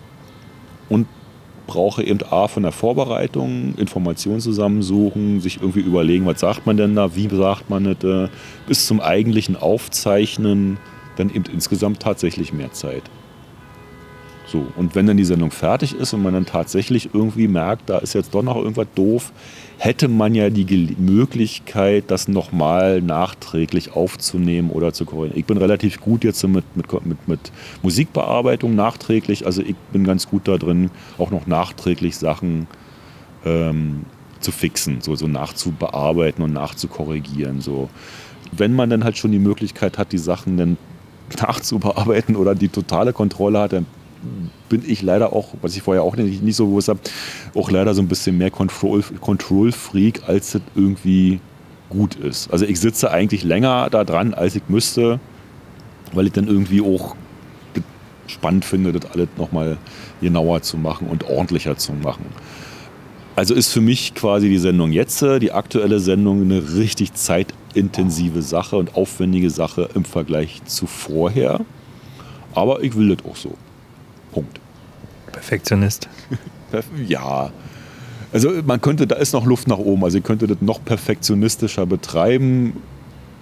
brauche eben A von der Vorbereitung, Informationen zusammensuchen, sich irgendwie überlegen, was sagt man denn da, wie sagt man das, äh, bis zum eigentlichen Aufzeichnen, dann eben insgesamt tatsächlich mehr Zeit. So, und wenn dann die Sendung fertig ist und man dann tatsächlich irgendwie merkt, da ist jetzt doch noch irgendwas doof, hätte man ja die Möglichkeit, das nochmal nachträglich aufzunehmen oder zu korrigieren. Ich bin relativ gut jetzt mit, mit, mit, mit Musikbearbeitung nachträglich, also ich bin ganz gut da drin, auch noch nachträglich Sachen ähm, zu fixen, so, so nachzubearbeiten und nachzukorrigieren. So. Wenn man dann halt schon die Möglichkeit hat, die Sachen dann nachzubearbeiten oder die totale Kontrolle hat, dann bin ich leider auch, was ich vorher auch nicht, nicht so gewusst habe, auch leider so ein bisschen mehr Control-Freak, Control als es irgendwie gut ist. Also ich sitze eigentlich länger da dran, als ich müsste, weil ich dann irgendwie auch spannend finde, das alles nochmal genauer zu machen und ordentlicher zu machen. Also ist für mich quasi die Sendung jetzt, die aktuelle Sendung, eine richtig zeitintensive Sache und aufwendige Sache im Vergleich zu vorher. Aber ich will das auch so. Punkt. Perfektionist. ja. Also man könnte, da ist noch Luft nach oben. Also ihr könntet das noch perfektionistischer betreiben.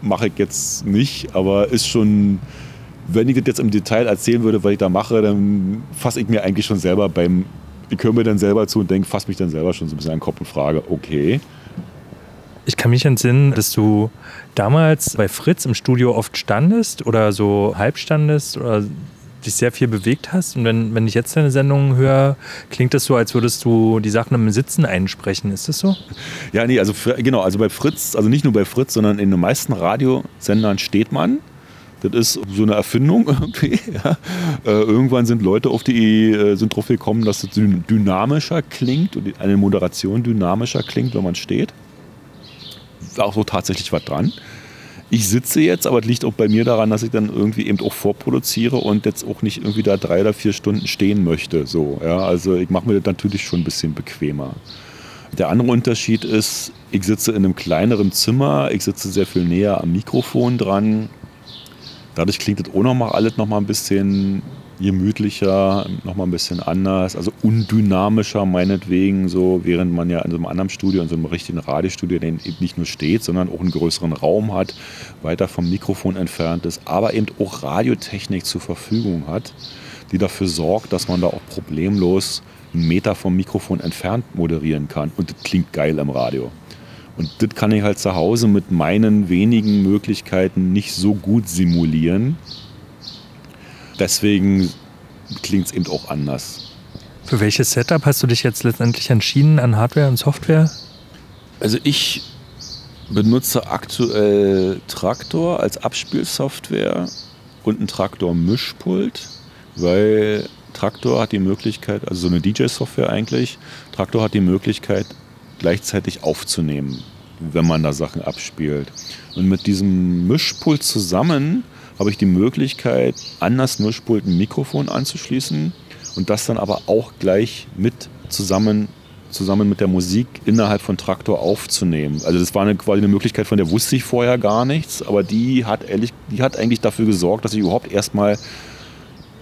Mache ich jetzt nicht, aber ist schon, wenn ich das jetzt im Detail erzählen würde, was ich da mache, dann fasse ich mir eigentlich schon selber beim, ich höre mir dann selber zu und denke, fasse mich dann selber schon so ein bisschen an den Kopf und frage, okay. Ich kann mich entsinnen, dass du damals bei Fritz im Studio oft standest oder so halb standest oder dich sehr viel bewegt hast. Und wenn, wenn ich jetzt deine Sendung höre, klingt das so, als würdest du die Sachen im Sitzen einsprechen. Ist das so? Ja, nee, also genau, also bei Fritz, also nicht nur bei Fritz, sondern in den meisten Radiosendern steht man. Das ist so eine Erfindung irgendwie. Ja. Äh, irgendwann sind Leute auf die äh, sind drauf gekommen, dass es dynamischer klingt und eine Moderation dynamischer klingt, wenn man steht. Auch so tatsächlich was dran. Ich sitze jetzt, aber es liegt auch bei mir daran, dass ich dann irgendwie eben auch vorproduziere und jetzt auch nicht irgendwie da drei oder vier Stunden stehen möchte. So, ja, also ich mache mir das natürlich schon ein bisschen bequemer. Der andere Unterschied ist, ich sitze in einem kleineren Zimmer, ich sitze sehr viel näher am Mikrofon dran. Dadurch klingt das auch nochmal alles nochmal ein bisschen gemütlicher, nochmal ein bisschen anders, also undynamischer meinetwegen, so während man ja in so einem anderen Studio, in so einem richtigen Radiostudio, den eben nicht nur steht, sondern auch einen größeren Raum hat, weiter vom Mikrofon entfernt ist, aber eben auch Radiotechnik zur Verfügung hat, die dafür sorgt, dass man da auch problemlos einen Meter vom Mikrofon entfernt moderieren kann. Und das klingt geil im Radio. Und das kann ich halt zu Hause mit meinen wenigen Möglichkeiten nicht so gut simulieren deswegen klingt es eben auch anders. Für welches Setup hast du dich jetzt letztendlich entschieden an Hardware und Software? Also ich benutze aktuell Traktor als Abspielsoftware und ein Traktor-Mischpult, weil Traktor hat die Möglichkeit, also so eine DJ-Software eigentlich, Traktor hat die Möglichkeit, gleichzeitig aufzunehmen. wenn man da Sachen abspielt. Und mit diesem Mischpult zusammen habe ich die Möglichkeit, an das Mischpult ein Mikrofon anzuschließen und das dann aber auch gleich mit zusammen, zusammen mit der Musik innerhalb von Traktor aufzunehmen. Also das war eine, quasi eine Möglichkeit, von der wusste ich vorher gar nichts, aber die hat, ehrlich, die hat eigentlich dafür gesorgt, dass ich überhaupt erstmal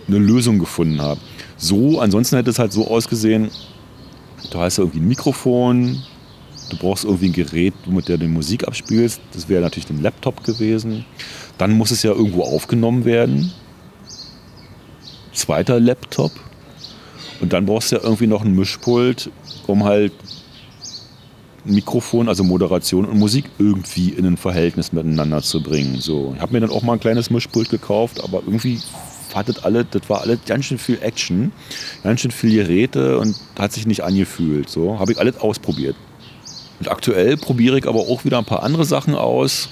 eine Lösung gefunden habe. So, ansonsten hätte es halt so ausgesehen, du hast irgendwie ein Mikrofon, du brauchst irgendwie ein Gerät, mit dem du Musik abspielst. Das wäre natürlich ein Laptop gewesen. Dann muss es ja irgendwo aufgenommen werden. Zweiter Laptop. Und dann brauchst du ja irgendwie noch ein Mischpult, um halt Mikrofon, also Moderation und Musik irgendwie in ein Verhältnis miteinander zu bringen. So, ich habe mir dann auch mal ein kleines Mischpult gekauft, aber irgendwie hattet alle, das war alles ganz schön viel Action, ganz schön viel Geräte und hat sich nicht angefühlt. So habe ich alles ausprobiert. Und aktuell probiere ich aber auch wieder ein paar andere Sachen aus,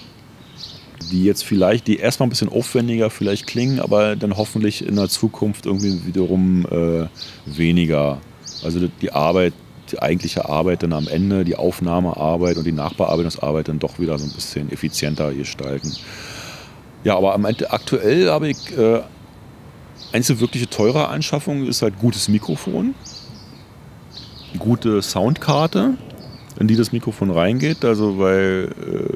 die jetzt vielleicht, die erstmal ein bisschen aufwendiger vielleicht klingen, aber dann hoffentlich in der Zukunft irgendwie wiederum äh, weniger. Also die Arbeit, die eigentliche Arbeit dann am Ende, die Aufnahmearbeit und die Nachbearbeitungsarbeit dann doch wieder so ein bisschen effizienter gestalten. Ja, aber am Ende, aktuell habe ich äh, einzige wirkliche teure Anschaffung ist halt gutes Mikrofon, gute Soundkarte, in die das Mikrofon reingeht. Also weil äh,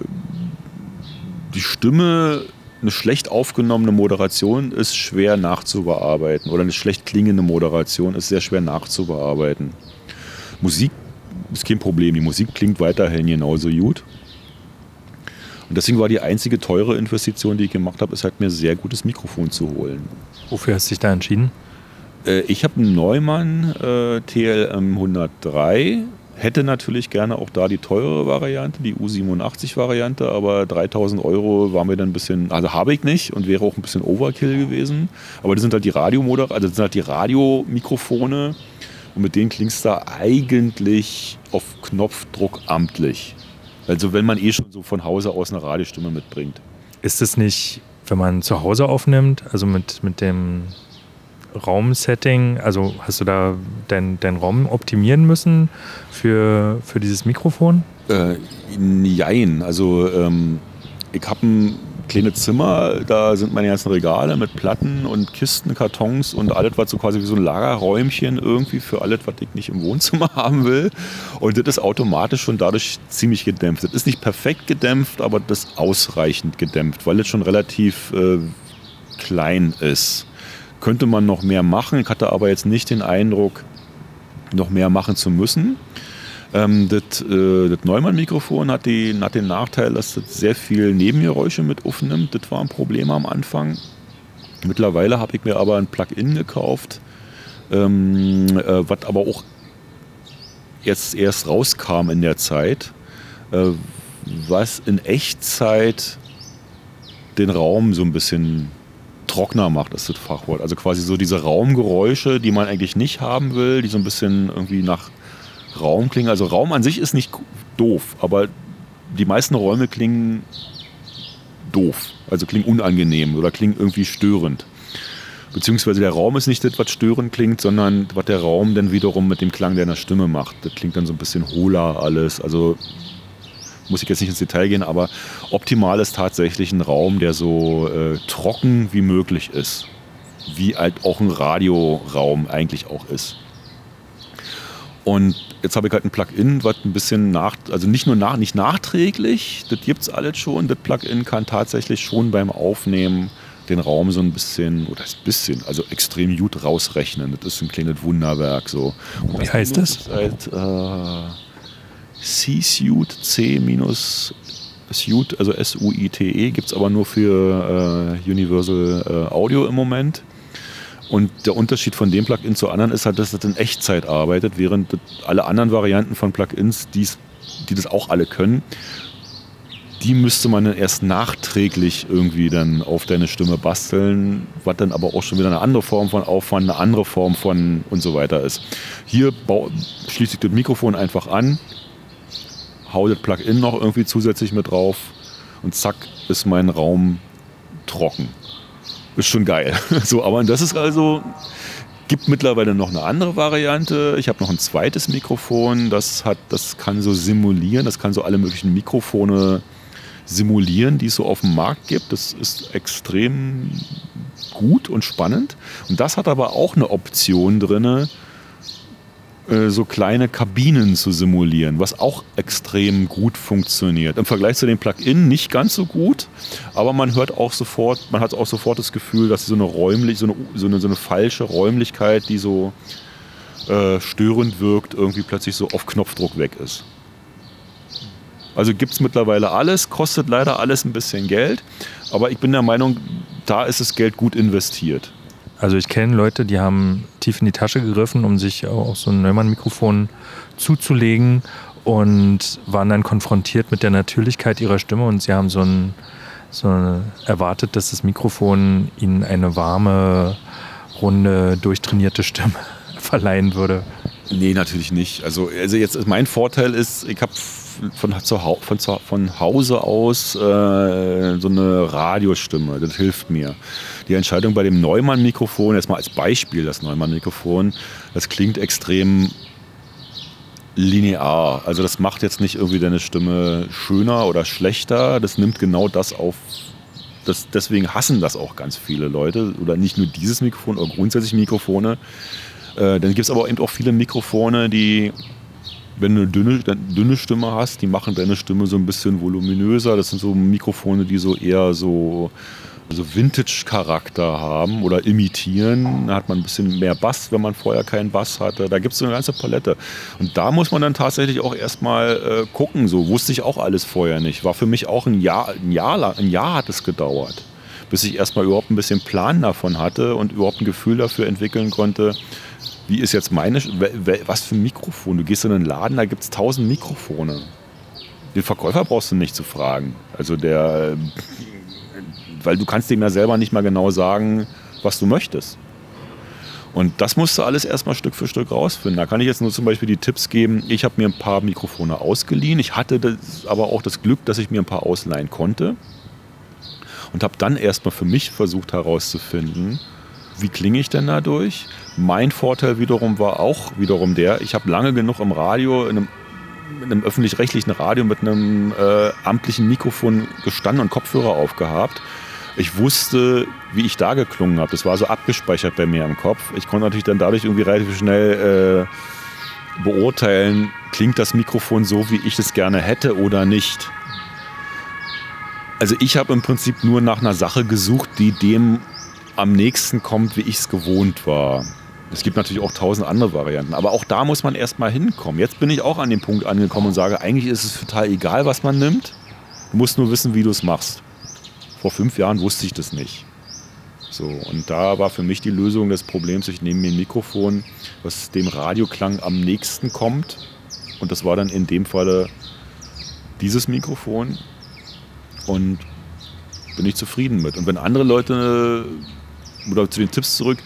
die Stimme, eine schlecht aufgenommene Moderation ist schwer nachzubearbeiten oder eine schlecht klingende Moderation ist sehr schwer nachzubearbeiten. Musik ist kein Problem, die Musik klingt weiterhin genauso gut. Und deswegen war die einzige teure Investition, die ich gemacht habe, ist halt mir sehr gutes Mikrofon zu holen. Wofür hast du dich da entschieden? Äh, ich habe einen Neumann äh, TLM 103 Hätte natürlich gerne auch da die teure Variante, die U87-Variante, aber 3000 Euro war mir dann ein bisschen, also habe ich nicht und wäre auch ein bisschen Overkill gewesen. Aber das sind halt die Radiomoder, also das sind halt die Radiomikrofone und mit denen klingst du eigentlich auf Knopfdruck amtlich. Also wenn man eh schon so von Hause aus eine Radiostimme mitbringt. Ist es nicht, wenn man zu Hause aufnimmt, also mit, mit dem Raumsetting, also hast du da deinen dein Raum optimieren müssen für, für dieses Mikrofon? Äh, jein, also ähm, ich habe ein kleines Zimmer, da sind meine ganzen Regale mit Platten und Kisten, Kartons und alles, was so quasi wie so ein Lagerräumchen irgendwie für alles, was ich nicht im Wohnzimmer haben will. Und das ist automatisch schon dadurch ziemlich gedämpft. Das ist nicht perfekt gedämpft, aber das ist ausreichend gedämpft, weil es schon relativ äh, klein ist könnte man noch mehr machen. Ich hatte aber jetzt nicht den Eindruck, noch mehr machen zu müssen. Ähm, das, äh, das Neumann-Mikrofon hat, hat den Nachteil, dass es sehr viel Nebengeräusche mit aufnimmt. Das war ein Problem am Anfang. Mittlerweile habe ich mir aber ein Plugin gekauft, ähm, äh, was aber auch jetzt erst rauskam in der Zeit, äh, was in Echtzeit den Raum so ein bisschen trockener macht, ist das Fachwort. Also quasi so diese Raumgeräusche, die man eigentlich nicht haben will, die so ein bisschen irgendwie nach Raum klingen. Also Raum an sich ist nicht doof, aber die meisten Räume klingen doof, also klingen unangenehm oder klingen irgendwie störend. Beziehungsweise der Raum ist nicht das, was störend klingt, sondern was der Raum dann wiederum mit dem Klang deiner Stimme macht. Das klingt dann so ein bisschen hohler alles. Also muss ich jetzt nicht ins Detail gehen, aber optimal ist tatsächlich ein Raum, der so äh, trocken wie möglich ist. Wie halt auch ein Radioraum eigentlich auch ist. Und jetzt habe ich halt ein Plugin, was ein bisschen nach, also nicht nur nach, nicht nachträglich, das gibt es alles schon. Das Plugin kann tatsächlich schon beim Aufnehmen den Raum so ein bisschen, oder ein bisschen, also extrem gut rausrechnen. Das ist ein kleines Wunderwerk. So. Wie heißt das? Halt, äh, C-Suite, C Suite, also S-U-I-T-E, gibt es aber nur für äh, Universal äh, Audio im Moment. Und der Unterschied von dem Plugin zu anderen ist halt, dass es in Echtzeit arbeitet, während alle anderen Varianten von Plugins, die's, die das auch alle können, die müsste man dann erst nachträglich irgendwie dann auf deine Stimme basteln, was dann aber auch schon wieder eine andere Form von Aufwand, eine andere Form von und so weiter ist. Hier schließe ich das Mikrofon einfach an, hau das Plugin noch irgendwie zusätzlich mit drauf und zack ist mein Raum trocken. Ist schon geil. so, aber das ist also, Gibt mittlerweile noch eine andere Variante. Ich habe noch ein zweites Mikrofon, das, hat, das kann so simulieren, das kann so alle möglichen Mikrofone simulieren, die es so auf dem Markt gibt. Das ist extrem gut und spannend. Und das hat aber auch eine Option drin, so kleine Kabinen zu simulieren, was auch extrem gut funktioniert. Im Vergleich zu dem Plugin nicht ganz so gut, aber man hört auch sofort, man hat auch sofort das Gefühl, dass so eine räumlich, so eine, so eine, so eine falsche Räumlichkeit, die so äh, störend wirkt, irgendwie plötzlich so auf Knopfdruck weg ist. Also gibt es mittlerweile alles, kostet leider alles ein bisschen Geld, aber ich bin der Meinung, da ist das Geld gut investiert. Also ich kenne Leute, die haben tief in die Tasche gegriffen, um sich auch so ein Neumann-Mikrofon zuzulegen und waren dann konfrontiert mit der Natürlichkeit ihrer Stimme und sie haben so, ein, so erwartet, dass das Mikrofon ihnen eine warme, runde, durchtrainierte Stimme verleihen würde. Nee, natürlich nicht. Also, also jetzt mein Vorteil ist, ich habe von, von, von Hause aus äh, so eine Radiostimme. Das hilft mir. Die Entscheidung bei dem Neumann-Mikrofon, jetzt mal als Beispiel das Neumann-Mikrofon, das klingt extrem linear. Also das macht jetzt nicht irgendwie deine Stimme schöner oder schlechter. Das nimmt genau das auf. Das, deswegen hassen das auch ganz viele Leute. Oder nicht nur dieses Mikrofon, oder grundsätzlich Mikrofone. Äh, dann gibt es aber eben auch viele Mikrofone, die wenn du eine dünne, dünne Stimme hast, die machen deine Stimme so ein bisschen voluminöser. Das sind so Mikrofone, die so eher so, so Vintage-Charakter haben oder imitieren. Da hat man ein bisschen mehr Bass, wenn man vorher keinen Bass hatte. Da gibt es so eine ganze Palette. Und da muss man dann tatsächlich auch erstmal äh, gucken. So wusste ich auch alles vorher nicht. War für mich auch ein Jahr, ein Jahr lang, ein Jahr hat es gedauert, bis ich erstmal überhaupt ein bisschen Plan davon hatte und überhaupt ein Gefühl dafür entwickeln konnte, wie ist jetzt meine, was für ein Mikrofon? Du gehst in einen Laden, da gibt es tausend Mikrofone. Den Verkäufer brauchst du nicht zu fragen. Also der, weil du kannst dem ja selber nicht mal genau sagen, was du möchtest. Und das musst du alles erstmal Stück für Stück rausfinden. Da kann ich jetzt nur zum Beispiel die Tipps geben. Ich habe mir ein paar Mikrofone ausgeliehen. Ich hatte das, aber auch das Glück, dass ich mir ein paar ausleihen konnte. Und habe dann erstmal für mich versucht herauszufinden, wie klinge ich denn dadurch? Mein Vorteil wiederum war auch wiederum der, ich habe lange genug im Radio, in einem, in einem öffentlich-rechtlichen Radio mit einem äh, amtlichen Mikrofon gestanden und Kopfhörer aufgehabt. Ich wusste, wie ich da geklungen habe. Das war so abgespeichert bei mir im Kopf. Ich konnte natürlich dann dadurch irgendwie relativ schnell äh, beurteilen, klingt das Mikrofon so, wie ich es gerne hätte oder nicht. Also ich habe im Prinzip nur nach einer Sache gesucht, die dem am nächsten kommt, wie ich es gewohnt war. Es gibt natürlich auch tausend andere Varianten, aber auch da muss man erstmal hinkommen. Jetzt bin ich auch an dem Punkt angekommen und sage, eigentlich ist es total egal, was man nimmt. Du musst nur wissen, wie du es machst. Vor fünf Jahren wusste ich das nicht. So, und da war für mich die Lösung des Problems, ich nehme mir ein Mikrofon, was dem Radioklang am nächsten kommt. Und das war dann in dem Falle dieses Mikrofon. Und bin ich zufrieden mit. Und wenn andere Leute oder zu den Tipps zurück,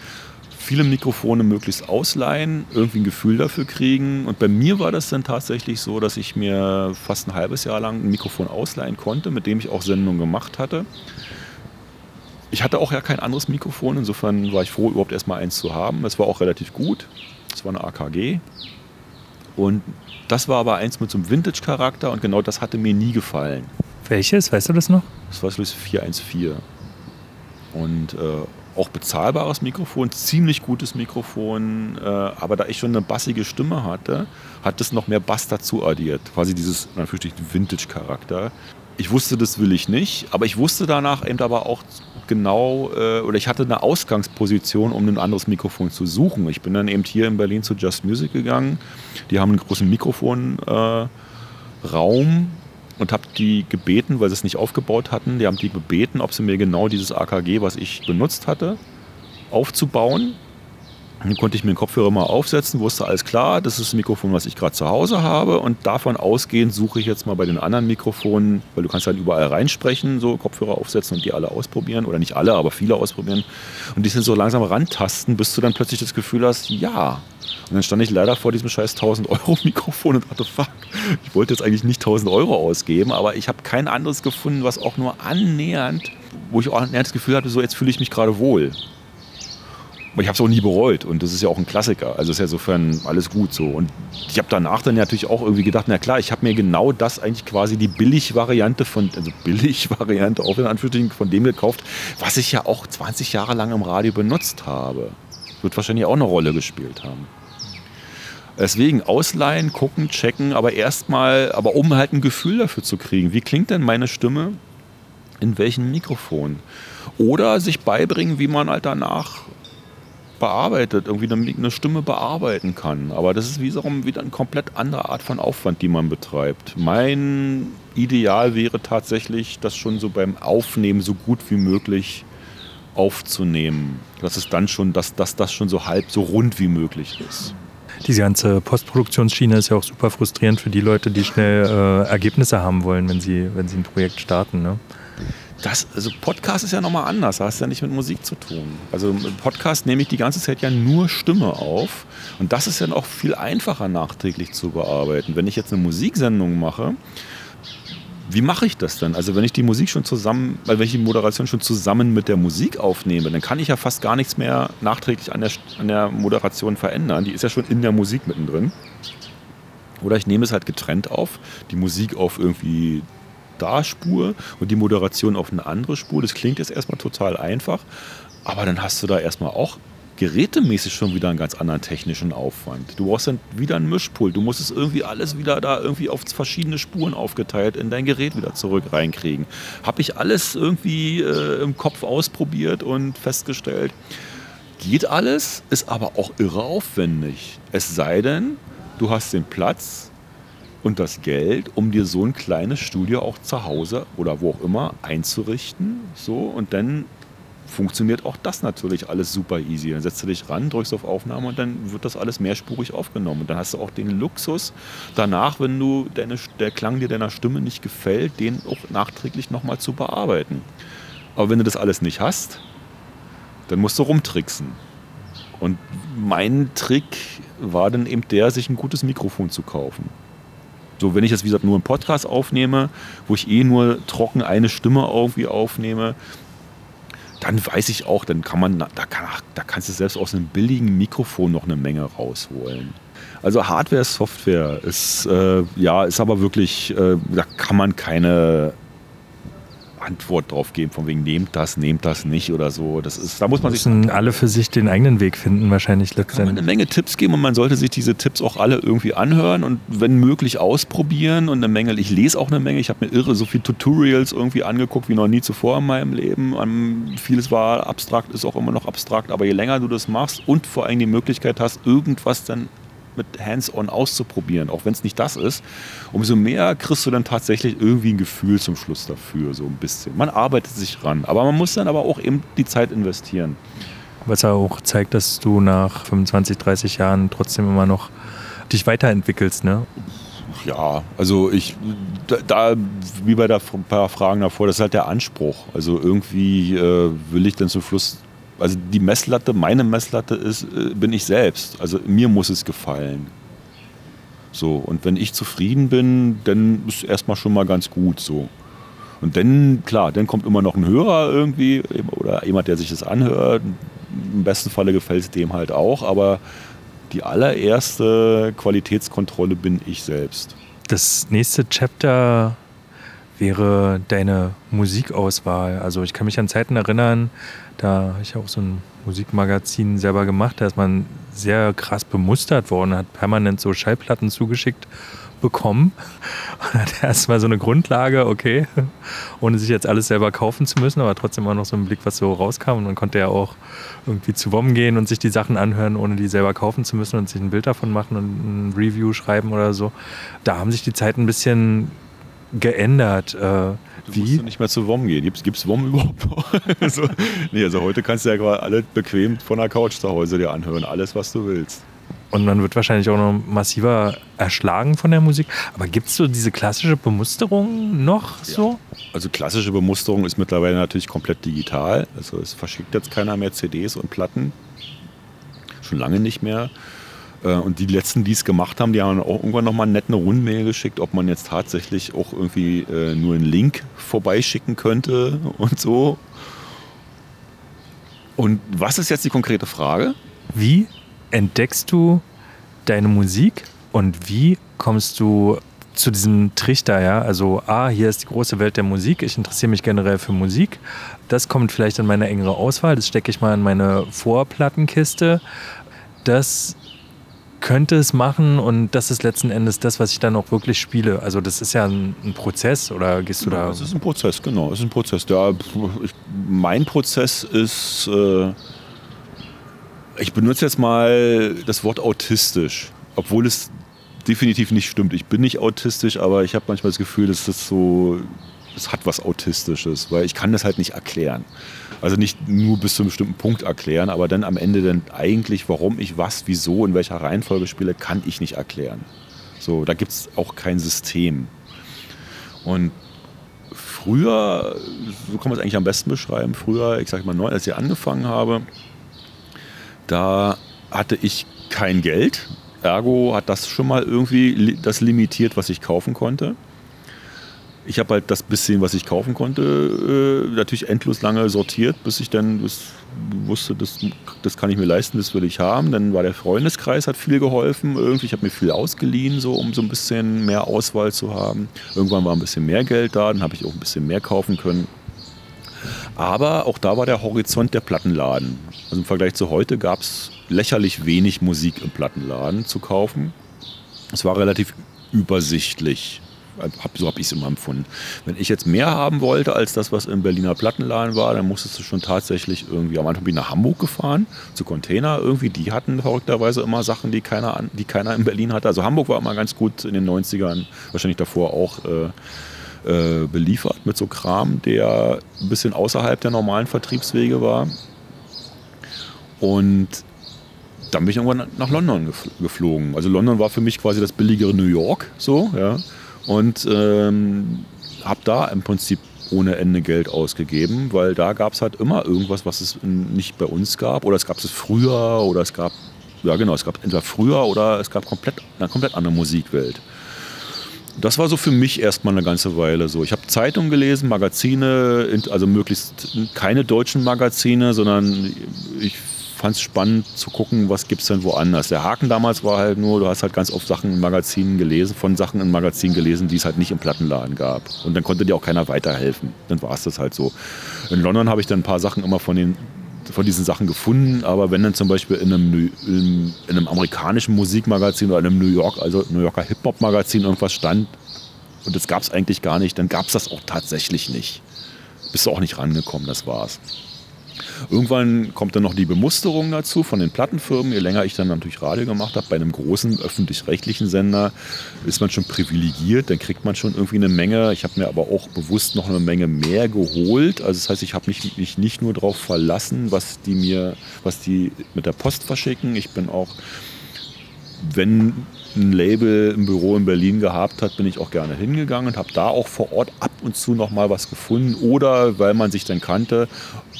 viele Mikrofone möglichst ausleihen, irgendwie ein Gefühl dafür kriegen. Und bei mir war das dann tatsächlich so, dass ich mir fast ein halbes Jahr lang ein Mikrofon ausleihen konnte, mit dem ich auch Sendungen gemacht hatte. Ich hatte auch ja kein anderes Mikrofon, insofern war ich froh, überhaupt erstmal eins zu haben. Es war auch relativ gut. Es war eine AKG. Und das war aber eins mit so einem Vintage-Charakter und genau das hatte mir nie gefallen. Welches? Weißt du das noch? Das war das 414. Und äh, auch bezahlbares Mikrofon, ziemlich gutes Mikrofon, äh, aber da ich schon eine bassige Stimme hatte, hat das noch mehr Bass dazu addiert. Quasi dieses, natürlich Vintage-Charakter. Ich wusste, das will ich nicht, aber ich wusste danach eben aber auch genau, äh, oder ich hatte eine Ausgangsposition, um ein anderes Mikrofon zu suchen. Ich bin dann eben hier in Berlin zu Just Music gegangen. Die haben einen großen Mikrofonraum. Äh, und habe die gebeten, weil sie es nicht aufgebaut hatten, die haben die gebeten, ob sie mir genau dieses AKG, was ich benutzt hatte, aufzubauen. Dann konnte ich mir den Kopfhörer mal aufsetzen, wusste alles klar, das ist das Mikrofon, was ich gerade zu Hause habe. Und davon ausgehend suche ich jetzt mal bei den anderen Mikrofonen, weil du kannst halt überall reinsprechen, so Kopfhörer aufsetzen und die alle ausprobieren. Oder nicht alle, aber viele ausprobieren. Und die sind so langsam rantasten, bis du dann plötzlich das Gefühl hast, ja, und dann stand ich leider vor diesem scheiß 1000 Euro Mikrofon und dachte, fuck, ich wollte jetzt eigentlich nicht 1000 Euro ausgeben, aber ich habe kein anderes gefunden, was auch nur annähernd, wo ich auch annähernd das Gefühl hatte, so jetzt fühle ich mich gerade wohl. Ich habe es auch nie bereut und das ist ja auch ein Klassiker. Also ist ja insofern alles gut so. Und ich habe danach dann natürlich auch irgendwie gedacht, na klar, ich habe mir genau das eigentlich quasi die Billig-Variante von, also Billig-Variante auch in Anführungsstrichen von dem gekauft, was ich ja auch 20 Jahre lang im Radio benutzt habe. Wird wahrscheinlich auch eine Rolle gespielt haben. Deswegen ausleihen, gucken, checken, aber erstmal, aber um halt ein Gefühl dafür zu kriegen, wie klingt denn meine Stimme in welchem Mikrofon? Oder sich beibringen, wie man halt danach bearbeitet, irgendwie eine, Stimme bearbeiten kann. Aber das ist wiederum wieder eine komplett andere Art von Aufwand, die man betreibt. Mein Ideal wäre tatsächlich, das schon so beim Aufnehmen so gut wie möglich aufzunehmen. Dass es dann schon, dass, dass das schon so halb so rund wie möglich ist. Diese ganze Postproduktionsschiene ist ja auch super frustrierend für die Leute, die schnell äh, Ergebnisse haben wollen, wenn sie, wenn sie ein Projekt starten. Ne? Das, also Podcast ist ja nochmal anders, da hast du ja nicht mit Musik zu tun. Also im Podcast nehme ich die ganze Zeit ja nur Stimme auf und das ist dann auch viel einfacher nachträglich zu bearbeiten. Wenn ich jetzt eine Musiksendung mache, wie mache ich das denn? Also wenn ich die Musik schon zusammen, weil wenn ich die Moderation schon zusammen mit der Musik aufnehme, dann kann ich ja fast gar nichts mehr nachträglich an der, an der Moderation verändern. Die ist ja schon in der Musik mittendrin. Oder ich nehme es halt getrennt auf, die Musik auf irgendwie da Spur und die Moderation auf eine andere Spur. Das klingt jetzt erstmal total einfach, aber dann hast du da erstmal auch gerätemäßig schon wieder einen ganz anderen technischen Aufwand. Du brauchst dann wieder ein Mischpult. Du musst es irgendwie alles wieder da irgendwie auf verschiedene Spuren aufgeteilt in dein Gerät wieder zurück reinkriegen. Habe ich alles irgendwie äh, im Kopf ausprobiert und festgestellt, geht alles, ist aber auch irre aufwendig. Es sei denn, du hast den Platz, und das Geld, um dir so ein kleines Studio auch zu Hause oder wo auch immer einzurichten. So, und dann funktioniert auch das natürlich alles super easy. Dann setzt du dich ran, drückst auf Aufnahme und dann wird das alles mehrspurig aufgenommen. Und dann hast du auch den Luxus, danach, wenn du deine, der Klang dir deiner Stimme nicht gefällt, den auch nachträglich nochmal zu bearbeiten. Aber wenn du das alles nicht hast, dann musst du rumtricksen. Und mein Trick war dann eben der, sich ein gutes Mikrofon zu kaufen. So, wenn ich jetzt, wie gesagt, nur einen Podcast aufnehme, wo ich eh nur trocken eine Stimme irgendwie aufnehme, dann weiß ich auch, dann kann man, da, kann, da kannst du selbst aus einem billigen Mikrofon noch eine Menge rausholen. Also Hardware, Software ist, äh, ja, ist aber wirklich, äh, da kann man keine Antwort drauf geben, von wegen nehmt das, nehmt das nicht oder so. Das ist, da muss man müssen sich alle für sich den eigenen Weg finden, wahrscheinlich letztendlich. Kann man eine Menge Tipps geben und man sollte sich diese Tipps auch alle irgendwie anhören und wenn möglich ausprobieren und eine Menge. Ich lese auch eine Menge. Ich habe mir irre so viele Tutorials irgendwie angeguckt wie noch nie zuvor in meinem Leben. Vieles war abstrakt, ist auch immer noch abstrakt, aber je länger du das machst und vor allem die Möglichkeit hast, irgendwas dann mit Hands-on auszuprobieren, auch wenn es nicht das ist, umso mehr kriegst du dann tatsächlich irgendwie ein Gefühl zum Schluss dafür, so ein bisschen. Man arbeitet sich ran, aber man muss dann aber auch eben die Zeit investieren. Was auch zeigt, dass du nach 25, 30 Jahren trotzdem immer noch dich weiterentwickelst, ne? Ja, also ich, da, wie bei der paar Fragen davor, das ist halt der Anspruch. Also irgendwie äh, will ich dann zum Schluss also die Messlatte, meine Messlatte ist, äh, bin ich selbst. Also mir muss es gefallen. So, und wenn ich zufrieden bin, dann ist erstmal schon mal ganz gut so. Und dann, klar, dann kommt immer noch ein Hörer irgendwie oder jemand, der sich das anhört. Im besten Falle gefällt es dem halt auch, aber die allererste Qualitätskontrolle bin ich selbst. Das nächste Chapter wäre deine Musikauswahl. Also ich kann mich an Zeiten erinnern, da habe ich auch so ein Musikmagazin selber gemacht, da ist man sehr krass bemustert worden, hat permanent so Schallplatten zugeschickt bekommen und hat erstmal so eine Grundlage, okay, ohne sich jetzt alles selber kaufen zu müssen, aber trotzdem auch noch so einen Blick, was so rauskam und man konnte ja auch irgendwie zu WOM gehen und sich die Sachen anhören, ohne die selber kaufen zu müssen und sich ein Bild davon machen und ein Review schreiben oder so. Da haben sich die Zeiten ein bisschen geändert. Äh, du wie? musst du nicht mehr zu WOM gehen. Gibt es WOM überhaupt noch? also, nee, also heute kannst du ja gerade alle bequem von der Couch zu Hause dir anhören. Alles, was du willst. Und man wird wahrscheinlich auch noch massiver erschlagen von der Musik. Aber gibt es so diese klassische Bemusterung noch so? Ja. Also klassische Bemusterung ist mittlerweile natürlich komplett digital. Also es verschickt jetzt keiner mehr CDs und Platten. Schon lange nicht mehr. Äh, und die letzten, die es gemacht haben, die haben auch irgendwann nochmal eine Rundmail geschickt, ob man jetzt tatsächlich auch irgendwie äh, nur einen Link vorbeischicken könnte und so. Und was ist jetzt die konkrete Frage? Wie entdeckst du deine Musik und wie kommst du zu diesem Trichter, ja? Also, ah, hier ist die große Welt der Musik. Ich interessiere mich generell für Musik. Das kommt vielleicht in meine engere Auswahl. Das stecke ich mal in meine Vorplattenkiste. Das könnte es machen und das ist letzten Endes das, was ich dann auch wirklich spiele. Also das ist ja ein, ein Prozess oder gehst du ja, da? Es ist ein Prozess, genau. Es ist ein Prozess. Der, ich, mein Prozess ist, äh, ich benutze jetzt mal das Wort autistisch, obwohl es definitiv nicht stimmt. Ich bin nicht autistisch, aber ich habe manchmal das Gefühl, dass das so, es hat was Autistisches, weil ich kann das halt nicht erklären. Also nicht nur bis zu einem bestimmten Punkt erklären, aber dann am Ende dann eigentlich, warum ich was, wieso, in welcher Reihenfolge spiele, kann ich nicht erklären. So, da gibt es auch kein System. Und früher, so kann man es eigentlich am besten beschreiben, früher, ich sage mal neu, als ich angefangen habe, da hatte ich kein Geld. Ergo hat das schon mal irgendwie das limitiert, was ich kaufen konnte. Ich habe halt das bisschen, was ich kaufen konnte, äh, natürlich endlos lange sortiert, bis ich dann bis wusste, das, das kann ich mir leisten, das will ich haben. Dann war der Freundeskreis, hat viel geholfen. Irgendwie, ich habe mir viel ausgeliehen, so, um so ein bisschen mehr Auswahl zu haben. Irgendwann war ein bisschen mehr Geld da, dann habe ich auch ein bisschen mehr kaufen können. Aber auch da war der Horizont der Plattenladen. Also im Vergleich zu heute gab es lächerlich wenig Musik im Plattenladen zu kaufen. Es war relativ übersichtlich so habe ich es immer empfunden. Wenn ich jetzt mehr haben wollte als das, was im Berliner Plattenladen war, dann musstest du schon tatsächlich irgendwie, am Anfang bin ich nach Hamburg gefahren, zu Container irgendwie, die hatten verrückterweise immer Sachen, die keiner, die keiner in Berlin hatte. Also Hamburg war immer ganz gut in den 90ern, wahrscheinlich davor auch äh, äh, beliefert mit so Kram, der ein bisschen außerhalb der normalen Vertriebswege war. Und dann bin ich irgendwann nach London geflogen. Also London war für mich quasi das billigere New York, so, ja. Und ähm, habe da im Prinzip ohne Ende Geld ausgegeben, weil da gab es halt immer irgendwas, was es nicht bei uns gab. Oder es gab es früher oder es gab, ja genau, es gab entweder früher oder es gab komplett, eine komplett andere Musikwelt. Das war so für mich erstmal eine ganze Weile so. Ich habe Zeitungen gelesen, Magazine, also möglichst keine deutschen Magazine, sondern ich fand es spannend zu gucken, was gibt es denn woanders. Der Haken damals war halt nur, du hast halt ganz oft Sachen in Magazinen gelesen, von Sachen in Magazinen gelesen, die es halt nicht im Plattenladen gab. Und dann konnte dir auch keiner weiterhelfen. Dann war es das halt so. In London habe ich dann ein paar Sachen immer von den von diesen Sachen gefunden, aber wenn dann zum Beispiel in einem, in, einem amerikanischen Musikmagazin oder in einem New York, also New Yorker Hip-Hop-Magazin irgendwas stand und das gab es eigentlich gar nicht, dann gab es das auch tatsächlich nicht. Bist du auch nicht rangekommen, das war's. Irgendwann kommt dann noch die Bemusterung dazu von den Plattenfirmen. Je länger ich dann natürlich Radio gemacht habe, bei einem großen öffentlich-rechtlichen Sender ist man schon privilegiert, dann kriegt man schon irgendwie eine Menge. Ich habe mir aber auch bewusst noch eine Menge mehr geholt. Also das heißt, ich habe mich, mich nicht nur darauf verlassen, was die mir, was die mit der Post verschicken. Ich bin auch wenn ein Label im Büro in Berlin gehabt hat, bin ich auch gerne hingegangen und habe da auch vor Ort ab und zu noch mal was gefunden oder weil man sich dann kannte,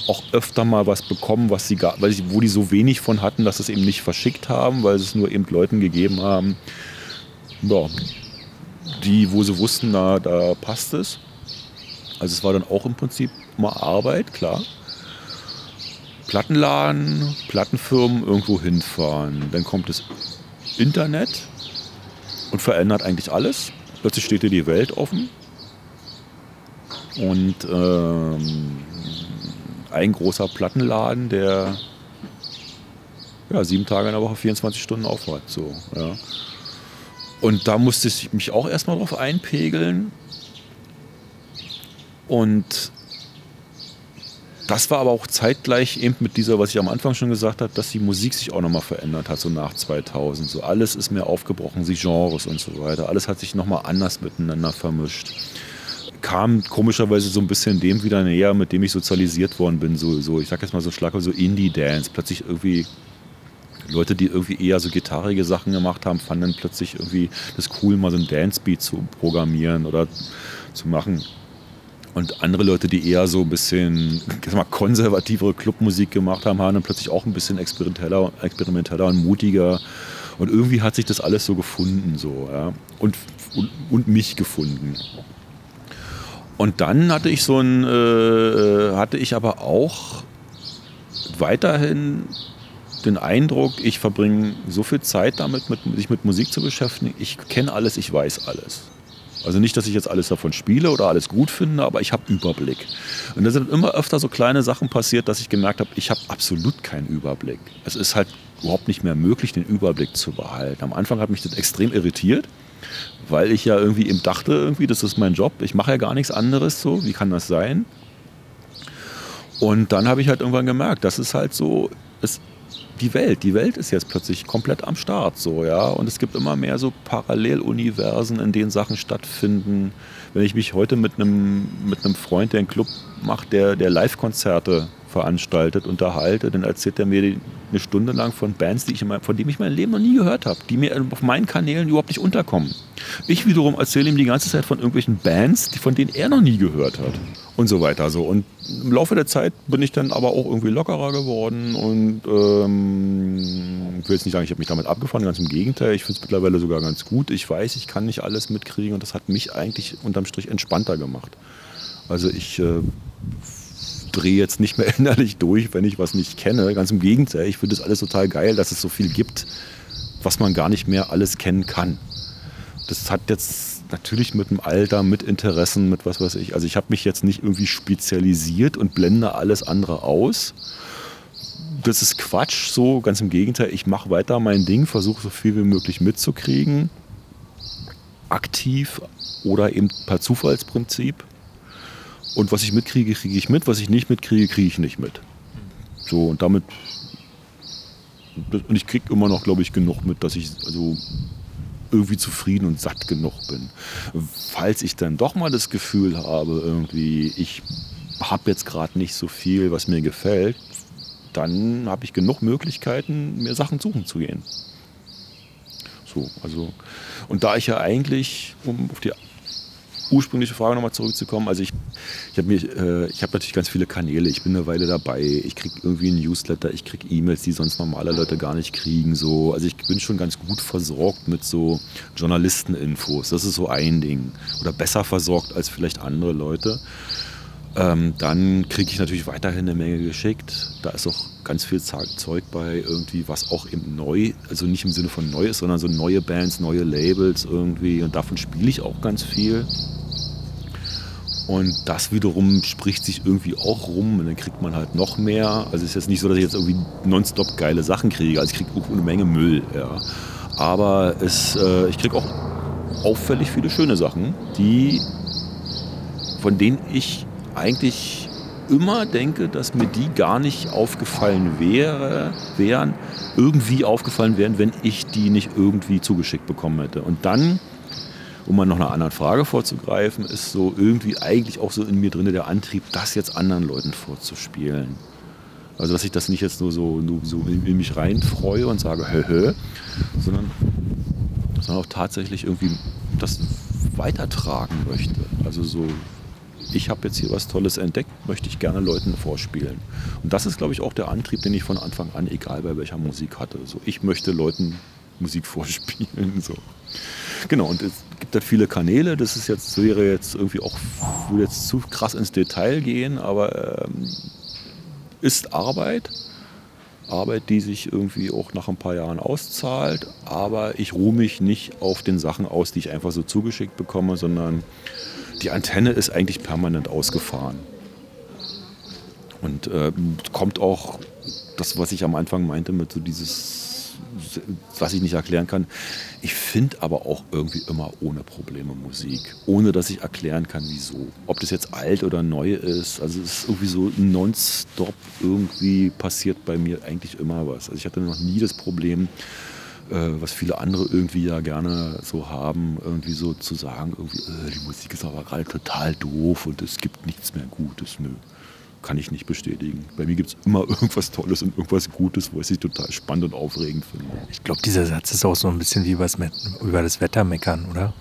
auch öfter mal was bekommen, was sie, weil sie, wo die so wenig von hatten, dass sie es eben nicht verschickt haben, weil sie es nur eben Leuten gegeben haben, ja, die, wo sie wussten, da, da passt es. Also es war dann auch im Prinzip mal Arbeit, klar. Plattenladen, Plattenfirmen irgendwo hinfahren. Dann kommt das Internet und verändert eigentlich alles. Plötzlich steht dir die Welt offen. Und ähm, ein großer Plattenladen, der ja, sieben Tage in der Woche, 24 Stunden aufhat. So, ja. Und da musste ich mich auch erstmal drauf einpegeln. Und das war aber auch zeitgleich eben mit dieser, was ich am Anfang schon gesagt habe, dass die Musik sich auch nochmal verändert hat, so nach 2000. So alles ist mehr aufgebrochen, die Genres und so weiter. Alles hat sich nochmal anders miteinander vermischt. Kam komischerweise so ein bisschen dem wieder näher, mit dem ich sozialisiert worden bin. So, so ich sag jetzt mal so Schlag, so Indie-Dance. Plötzlich irgendwie Leute, die irgendwie eher so gitarrige Sachen gemacht haben, fanden plötzlich irgendwie das cool, mal so ein Dance-Beat zu programmieren oder zu machen. Und andere Leute, die eher so ein bisschen mal, konservativere Clubmusik gemacht haben, haben dann plötzlich auch ein bisschen experimenteller, experimenteller und mutiger. Und irgendwie hat sich das alles so gefunden. So, ja? und, und, und mich gefunden. Und dann hatte ich so ein, äh, hatte ich aber auch weiterhin den Eindruck, ich verbringe so viel Zeit damit, mit, sich mit Musik zu beschäftigen. Ich kenne alles, ich weiß alles. Also nicht, dass ich jetzt alles davon spiele oder alles gut finde, aber ich habe Überblick. Und da sind immer öfter so kleine Sachen passiert, dass ich gemerkt habe, ich habe absolut keinen Überblick. Es ist halt überhaupt nicht mehr möglich, den Überblick zu behalten. Am Anfang hat mich das extrem irritiert, weil ich ja irgendwie eben dachte, irgendwie, das ist mein Job. Ich mache ja gar nichts anderes so. Wie kann das sein? Und dann habe ich halt irgendwann gemerkt, das ist halt so, es die Welt. Die Welt ist jetzt plötzlich komplett am Start, so, ja. Und es gibt immer mehr so Paralleluniversen, in denen Sachen stattfinden. Wenn ich mich heute mit einem, mit Freund, der einen Club macht, der, der Live-Konzerte veranstaltet, unterhalte, dann erzählt er mir eine Stunde lang von Bands, die ich mein, von denen ich mein Leben noch nie gehört habe, die mir auf meinen Kanälen überhaupt nicht unterkommen. Ich wiederum erzähle ihm die ganze Zeit von irgendwelchen Bands, von denen er noch nie gehört hat. Und so weiter. So. Und im Laufe der Zeit bin ich dann aber auch irgendwie lockerer geworden und ähm, ich will jetzt nicht sagen, ich habe mich damit abgefahren, ganz im Gegenteil. Ich finde es mittlerweile sogar ganz gut. Ich weiß, ich kann nicht alles mitkriegen und das hat mich eigentlich unterm Strich entspannter gemacht. Also ich äh, drehe jetzt nicht mehr innerlich durch, wenn ich was nicht kenne. Ganz im Gegenteil, ich finde es alles total geil, dass es so viel gibt, was man gar nicht mehr alles kennen kann. Das hat jetzt natürlich mit dem Alter, mit Interessen, mit was weiß ich. Also ich habe mich jetzt nicht irgendwie spezialisiert und blende alles andere aus. Das ist Quatsch, so ganz im Gegenteil. Ich mache weiter mein Ding, versuche so viel wie möglich mitzukriegen. Aktiv oder eben per Zufallsprinzip. Und was ich mitkriege, kriege ich mit. Was ich nicht mitkriege, kriege ich nicht mit. So, und damit. Und ich kriege immer noch, glaube ich, genug mit, dass ich also irgendwie zufrieden und satt genug bin. Falls ich dann doch mal das Gefühl habe, irgendwie, ich habe jetzt gerade nicht so viel, was mir gefällt, dann habe ich genug Möglichkeiten, mir Sachen suchen zu gehen. So, also, und da ich ja eigentlich, um auf die ursprüngliche Frage nochmal zurückzukommen, also ich, ich habe äh, hab natürlich ganz viele Kanäle, ich bin eine Weile dabei, ich kriege irgendwie ein Newsletter, ich kriege E-Mails, die sonst normale Leute gar nicht kriegen. So. Also ich bin schon ganz gut versorgt mit so Journalisteninfos, das ist so ein Ding. Oder besser versorgt als vielleicht andere Leute. Ähm, dann kriege ich natürlich weiterhin eine Menge geschickt. Da ist auch ganz viel Zeug bei, irgendwie, was auch eben neu, also nicht im Sinne von neu ist, sondern so neue Bands, neue Labels irgendwie. Und davon spiele ich auch ganz viel. Und das wiederum spricht sich irgendwie auch rum und dann kriegt man halt noch mehr. Also es ist jetzt nicht so, dass ich jetzt irgendwie nonstop geile Sachen kriege. Also ich kriege auch eine Menge Müll, ja. Aber es, äh, ich kriege auch auffällig viele schöne Sachen, die, von denen ich eigentlich immer denke, dass mir die gar nicht aufgefallen wäre, wären, irgendwie aufgefallen wären, wenn ich die nicht irgendwie zugeschickt bekommen hätte. Und dann um mal noch einer anderen Frage vorzugreifen, ist so irgendwie eigentlich auch so in mir drin der Antrieb, das jetzt anderen Leuten vorzuspielen. Also dass ich das nicht jetzt nur so, nur so in mich reinfreue und sage, hö, hö, sondern, sondern auch tatsächlich irgendwie das weitertragen möchte. Also so, ich habe jetzt hier was Tolles entdeckt, möchte ich gerne Leuten vorspielen. Und das ist, glaube ich, auch der Antrieb, den ich von Anfang an, egal bei welcher Musik hatte. So, ich möchte Leuten Musik vorspielen. So. Genau, und es gibt halt viele Kanäle. Das ist jetzt, wäre jetzt irgendwie auch, würde jetzt zu krass ins Detail gehen, aber ähm, ist Arbeit. Arbeit, die sich irgendwie auch nach ein paar Jahren auszahlt. Aber ich ruhe mich nicht auf den Sachen aus, die ich einfach so zugeschickt bekomme, sondern die Antenne ist eigentlich permanent ausgefahren. Und äh, kommt auch das, was ich am Anfang meinte, mit so dieses was ich nicht erklären kann. Ich finde aber auch irgendwie immer ohne Probleme Musik, ohne dass ich erklären kann, wieso. Ob das jetzt alt oder neu ist, also es ist irgendwie so nonstop irgendwie passiert bei mir eigentlich immer was. Also ich hatte noch nie das Problem, äh, was viele andere irgendwie ja gerne so haben, irgendwie so zu sagen, irgendwie, äh, die Musik ist aber gerade total doof und es gibt nichts mehr Gutes. Nö kann ich nicht bestätigen. Bei mir gibt es immer irgendwas Tolles und irgendwas Gutes, wo ich es total spannend und aufregend finde. Ich glaube, dieser Satz ist auch so ein bisschen wie über das Wetter meckern, oder?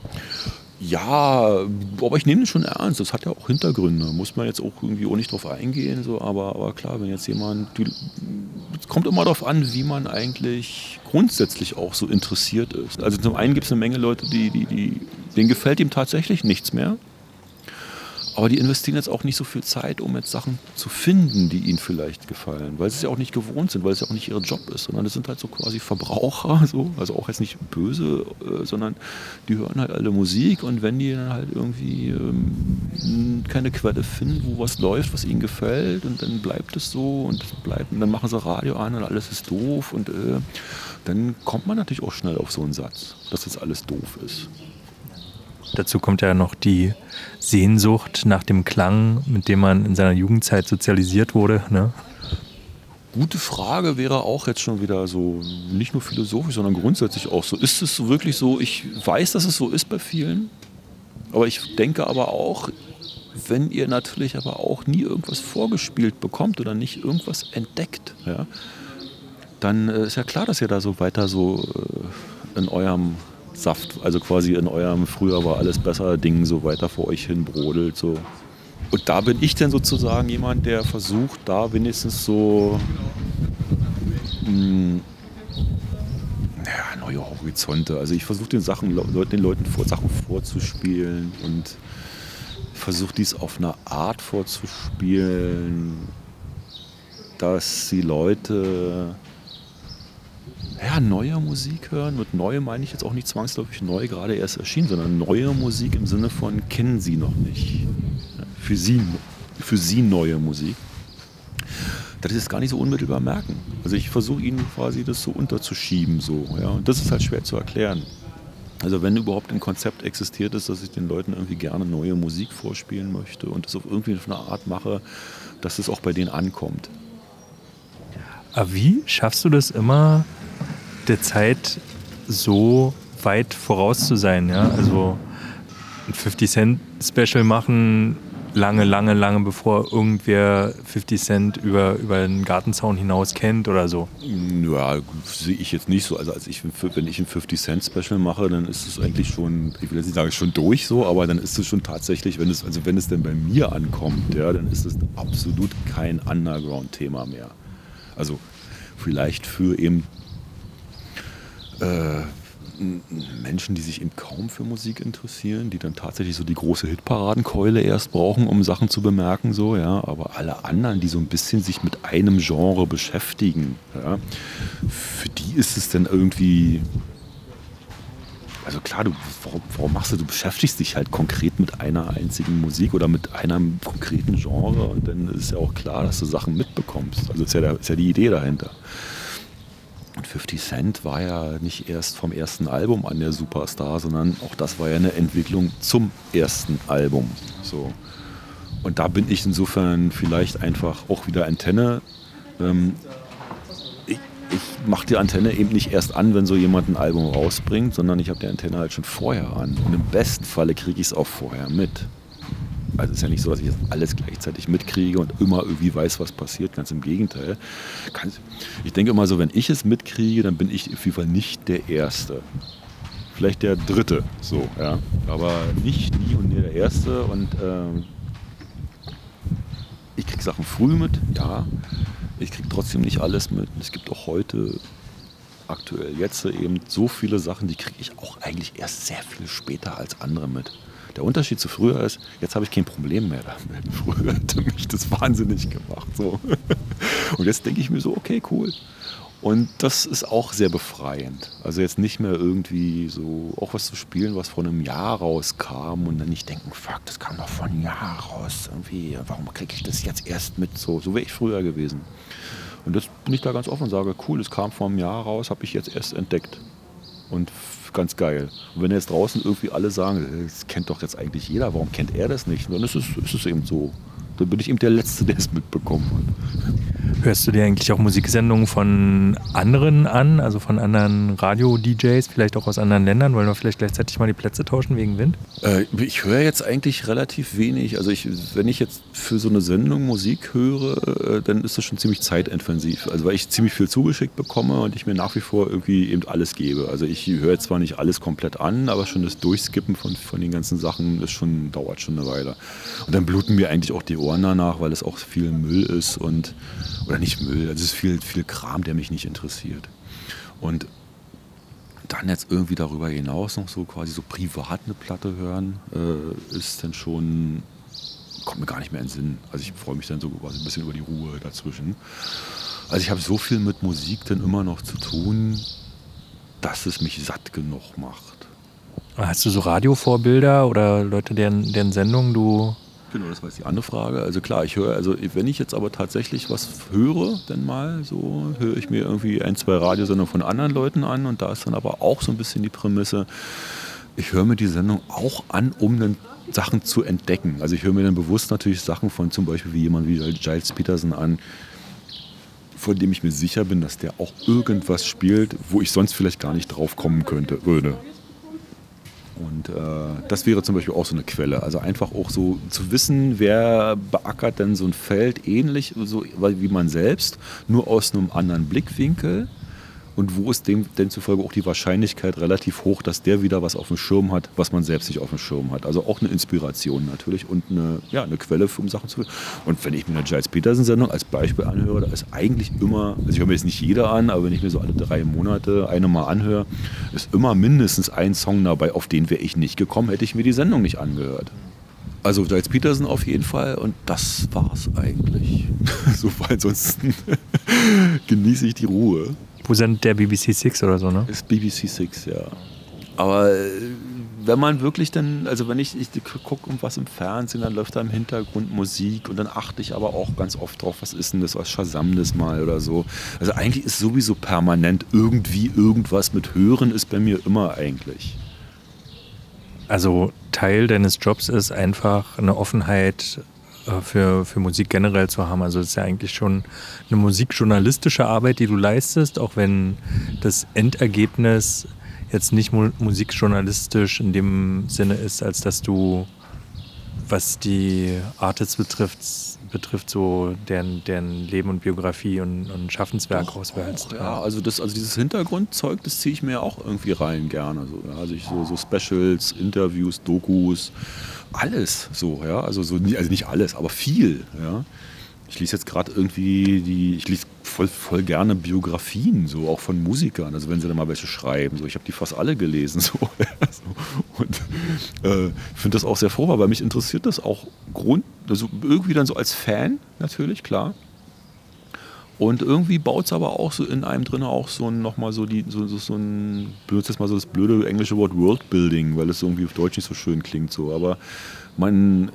Ja, aber ich nehme das schon ernst. Das hat ja auch Hintergründe. Muss man jetzt auch irgendwie auch nicht drauf eingehen. So. Aber, aber klar, wenn jetzt jemand. Es kommt immer darauf an, wie man eigentlich grundsätzlich auch so interessiert ist. Also zum einen gibt es eine Menge Leute, die, die, die, denen gefällt ihm tatsächlich nichts mehr. Aber die investieren jetzt auch nicht so viel Zeit, um jetzt Sachen zu finden, die ihnen vielleicht gefallen, weil sie es ja auch nicht gewohnt sind, weil es ja auch nicht ihr Job ist, sondern das sind halt so quasi Verbraucher, so, also auch jetzt nicht böse, äh, sondern die hören halt alle Musik und wenn die dann halt irgendwie ähm, keine Quelle finden, wo was läuft, was ihnen gefällt und dann bleibt es so und bleibt und dann machen sie Radio an und alles ist doof und äh, dann kommt man natürlich auch schnell auf so einen Satz, dass das alles doof ist. Dazu kommt ja noch die Sehnsucht nach dem Klang, mit dem man in seiner Jugendzeit sozialisiert wurde. Ne? Gute Frage wäre auch jetzt schon wieder so, nicht nur philosophisch, sondern grundsätzlich auch so. Ist es wirklich so? Ich weiß, dass es so ist bei vielen, aber ich denke aber auch, wenn ihr natürlich aber auch nie irgendwas vorgespielt bekommt oder nicht irgendwas entdeckt, ja, dann äh, ist ja klar, dass ihr da so weiter so äh, in eurem Saft, also quasi in eurem früher war alles besser Ding so weiter vor euch hin brodelt. So. Und da bin ich dann sozusagen jemand, der versucht, da wenigstens so mh, hm, ja, neue Horizonte. Also ich versuche den Sachen, den Leuten vor, Sachen vorzuspielen und versuche dies auf eine Art vorzuspielen, dass die Leute ja, neue Musik hören. Mit neu meine ich jetzt auch nicht zwangsläufig neu, gerade erst erschienen, sondern neue Musik im Sinne von kennen sie noch nicht. Für sie, für sie neue Musik. Das ist gar nicht so unmittelbar merken. Also ich versuche ihnen quasi das so unterzuschieben. So, ja? Und das ist halt schwer zu erklären. Also wenn überhaupt ein Konzept existiert ist, dass ich den Leuten irgendwie gerne neue Musik vorspielen möchte und das auf irgendwie eine Art mache, dass es auch bei denen ankommt. Aber wie schaffst du das immer, der Zeit so weit voraus zu sein. Ja? Also ein 50 Cent Special machen, lange, lange, lange bevor irgendwer 50 Cent über, über den Gartenzaun hinaus kennt oder so? Ja, sehe ich jetzt nicht so. Also als ich, wenn ich ein 50 Cent Special mache, dann ist es eigentlich schon, ich will jetzt nicht sagen schon durch so, aber dann ist es schon tatsächlich, wenn es, also wenn es denn bei mir ankommt, ja, dann ist es absolut kein Underground-Thema mehr. Also vielleicht für eben äh, Menschen, die sich eben kaum für Musik interessieren, die dann tatsächlich so die große Hitparadenkeule erst brauchen, um Sachen zu bemerken, so, ja. Aber alle anderen, die so ein bisschen sich mit einem Genre beschäftigen, ja, für die ist es dann irgendwie. Also klar, du, warum, warum machst du, du beschäftigst dich halt konkret mit einer einzigen Musik oder mit einem konkreten Genre und dann ist ja auch klar, dass du Sachen mitbekommst. Also ist ja, der, ist ja die Idee dahinter. Und 50 Cent war ja nicht erst vom ersten Album an der Superstar, sondern auch das war ja eine Entwicklung zum ersten Album. So. Und da bin ich insofern vielleicht einfach auch wieder Antenne. Ähm, ich, ich mache die Antenne eben nicht erst an, wenn so jemand ein Album rausbringt, sondern ich habe die Antenne halt schon vorher an. Und im besten Falle kriege ich es auch vorher mit. Also es ist ja nicht so, dass ich jetzt alles gleichzeitig mitkriege und immer irgendwie weiß, was passiert. Ganz im Gegenteil. Ich denke immer so, wenn ich es mitkriege, dann bin ich auf jeden Fall nicht der Erste. Vielleicht der Dritte, so, ja. Aber nicht nie und nie der Erste. Und ähm, ich kriege Sachen früh mit, ja. Ich kriege trotzdem nicht alles mit. Es gibt auch heute aktuell jetzt eben so viele Sachen, die kriege ich auch eigentlich erst sehr viel später als andere mit. Der Unterschied zu früher ist, jetzt habe ich kein Problem mehr damit. Früher hätte mich das wahnsinnig gemacht. So. Und jetzt denke ich mir so, okay, cool. Und das ist auch sehr befreiend. Also jetzt nicht mehr irgendwie so auch was zu spielen, was vor einem Jahr rauskam und dann nicht denken, fuck, das kam doch vor einem Jahr raus. Irgendwie, warum kriege ich das jetzt erst mit? So, so wäre ich früher gewesen. Und jetzt bin ich da ganz offen und sage, cool, es kam vor einem Jahr raus, habe ich jetzt erst entdeckt. Und ganz geil. Und wenn jetzt draußen irgendwie alle sagen, das kennt doch jetzt eigentlich jeder, warum kennt er das nicht? dann ist es, ist es eben so. Dann bin ich eben der Letzte, der es mitbekommen hat. Hörst du dir eigentlich auch Musiksendungen von anderen an, also von anderen Radio-DJs, vielleicht auch aus anderen Ländern? Wollen wir vielleicht gleichzeitig mal die Plätze tauschen wegen Wind? Äh, ich höre jetzt eigentlich relativ wenig. Also ich, wenn ich jetzt für so eine Sendung Musik höre, äh, dann ist das schon ziemlich zeitintensiv. Also weil ich ziemlich viel zugeschickt bekomme und ich mir nach wie vor irgendwie eben alles gebe. Also ich höre zwar nicht alles komplett an, aber schon das Durchskippen von, von den ganzen Sachen ist schon, dauert schon eine Weile. Und dann bluten mir eigentlich auch die Ohren danach, weil es auch viel Müll ist und oder nicht Müll, also es ist viel, viel Kram, der mich nicht interessiert. Und dann jetzt irgendwie darüber hinaus noch so quasi so privat eine Platte hören, äh, ist dann schon kommt mir gar nicht mehr in den Sinn. Also ich freue mich dann so ein bisschen über die Ruhe dazwischen. Also ich habe so viel mit Musik dann immer noch zu tun, dass es mich satt genug macht. Hast du so Radiovorbilder oder Leute, deren, deren Sendungen du Genau, das war jetzt die andere Frage. Also klar, ich höre, also wenn ich jetzt aber tatsächlich was höre, dann mal so, höre ich mir irgendwie ein, zwei Radiosendungen von anderen Leuten an und da ist dann aber auch so ein bisschen die Prämisse, ich höre mir die Sendung auch an, um dann Sachen zu entdecken. Also ich höre mir dann bewusst natürlich Sachen von zum Beispiel wie jemand wie Giles Peterson an, von dem ich mir sicher bin, dass der auch irgendwas spielt, wo ich sonst vielleicht gar nicht drauf kommen könnte, würde. Und äh, das wäre zum Beispiel auch so eine Quelle. Also einfach auch so zu wissen, wer beackert denn so ein Feld ähnlich so wie man selbst, nur aus einem anderen Blickwinkel und wo ist dem, demzufolge auch die Wahrscheinlichkeit relativ hoch, dass der wieder was auf dem Schirm hat, was man selbst nicht auf dem Schirm hat. Also auch eine Inspiration natürlich und eine, ja, eine Quelle, um Sachen zu. Und wenn ich mir eine Giles Peterson-Sendung als Beispiel anhöre, da ist eigentlich immer, also ich höre mir jetzt nicht jeder an, aber wenn ich mir so alle drei Monate eine mal anhöre, ist immer mindestens ein Song dabei, auf den wäre ich nicht gekommen, hätte ich mir die Sendung nicht angehört. Also Giles Peterson auf jeden Fall und das war's eigentlich. so, weil ansonsten genieße ich die Ruhe. Wo sind der BBC Six oder so, ne? Ist BBC Six, ja. Aber äh, wenn man wirklich dann, also wenn ich, ich gucke was im Fernsehen, dann läuft da im Hintergrund Musik und dann achte ich aber auch ganz oft drauf, was ist denn das, was Shazam das mal oder so. Also eigentlich ist sowieso permanent irgendwie irgendwas mit Hören ist bei mir immer eigentlich. Also Teil deines Jobs ist einfach eine Offenheit für, für Musik generell zu haben. Also es ist ja eigentlich schon eine musikjournalistische Arbeit, die du leistest, auch wenn das Endergebnis jetzt nicht mu musikjournalistisch in dem Sinne ist, als dass du, was die Artists betrifft, betrifft so deren, deren Leben und Biografie und, und Schaffenswerk auswählst. Ja, also, das, also dieses Hintergrundzeug, das ziehe ich mir auch irgendwie rein gerne. So, ja. Also ich so, so Specials, Interviews, Dokus, alles so, ja. Also, so, also nicht alles, aber viel, ja. Ich lese jetzt gerade irgendwie die, ich lese voll, voll gerne Biografien, so auch von Musikern, also wenn sie dann mal welche schreiben. So, ich habe die fast alle gelesen. So, und äh, finde das auch sehr froh, weil mich interessiert das auch Grund, also irgendwie dann so als Fan natürlich, klar. Und irgendwie baut es aber auch so in einem drin auch so nochmal so die, so, so, so ein, benutze jetzt mal so das blöde englische Wort Worldbuilding, weil es irgendwie auf Deutsch nicht so schön klingt so. Aber man,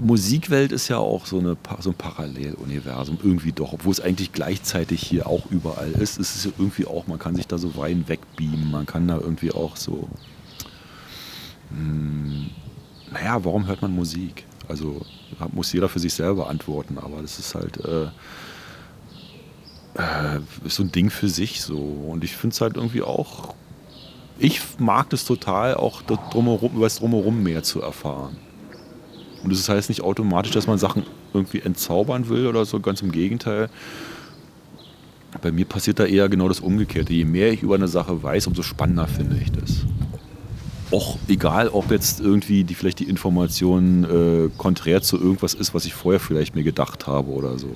Musikwelt ist ja auch so, eine, so ein Paralleluniversum, irgendwie doch, obwohl es eigentlich gleichzeitig hier auch überall ist. Es ist irgendwie auch, man kann sich da so rein wegbeamen, man kann da irgendwie auch so, mh, hm, naja, warum hört man Musik? Also muss jeder für sich selber antworten, aber das ist halt, äh, äh, so ein Ding für sich so. Und ich finde es halt irgendwie auch, ich mag das total, auch das drumherum, das Drumherum mehr zu erfahren. Und das heißt nicht automatisch, dass man Sachen irgendwie entzaubern will oder so, ganz im Gegenteil. Bei mir passiert da eher genau das Umgekehrte. Je mehr ich über eine Sache weiß, umso spannender finde ich das. Auch egal, ob jetzt irgendwie die, vielleicht die Information äh, konträr zu irgendwas ist, was ich vorher vielleicht mir gedacht habe oder so.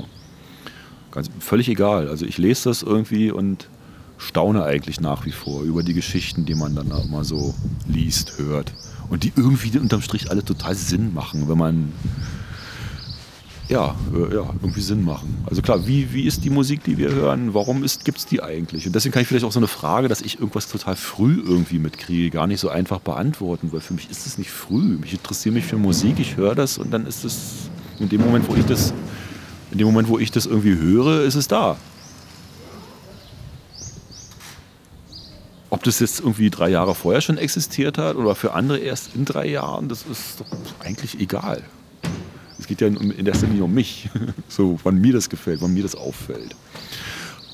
Ganz, völlig egal. Also ich lese das irgendwie und staune eigentlich nach wie vor über die Geschichten, die man dann mal so liest, hört. Und die irgendwie unterm Strich alle total Sinn machen, wenn man ja, äh, ja, irgendwie Sinn machen. Also klar, wie, wie ist die Musik, die wir hören? Warum gibt es die eigentlich? Und deswegen kann ich vielleicht auch so eine Frage, dass ich irgendwas total früh irgendwie mitkriege, gar nicht so einfach beantworten, weil für mich ist es nicht früh. Ich interessiere mich für Musik, ich höre das und dann ist es in dem Moment, wo ich das in dem Moment, wo ich das irgendwie höre, ist es da. Ob das jetzt irgendwie drei Jahre vorher schon existiert hat oder für andere erst in drei Jahren, das ist doch eigentlich egal. Es geht ja in erster Linie um mich, so wann mir das gefällt, wann mir das auffällt.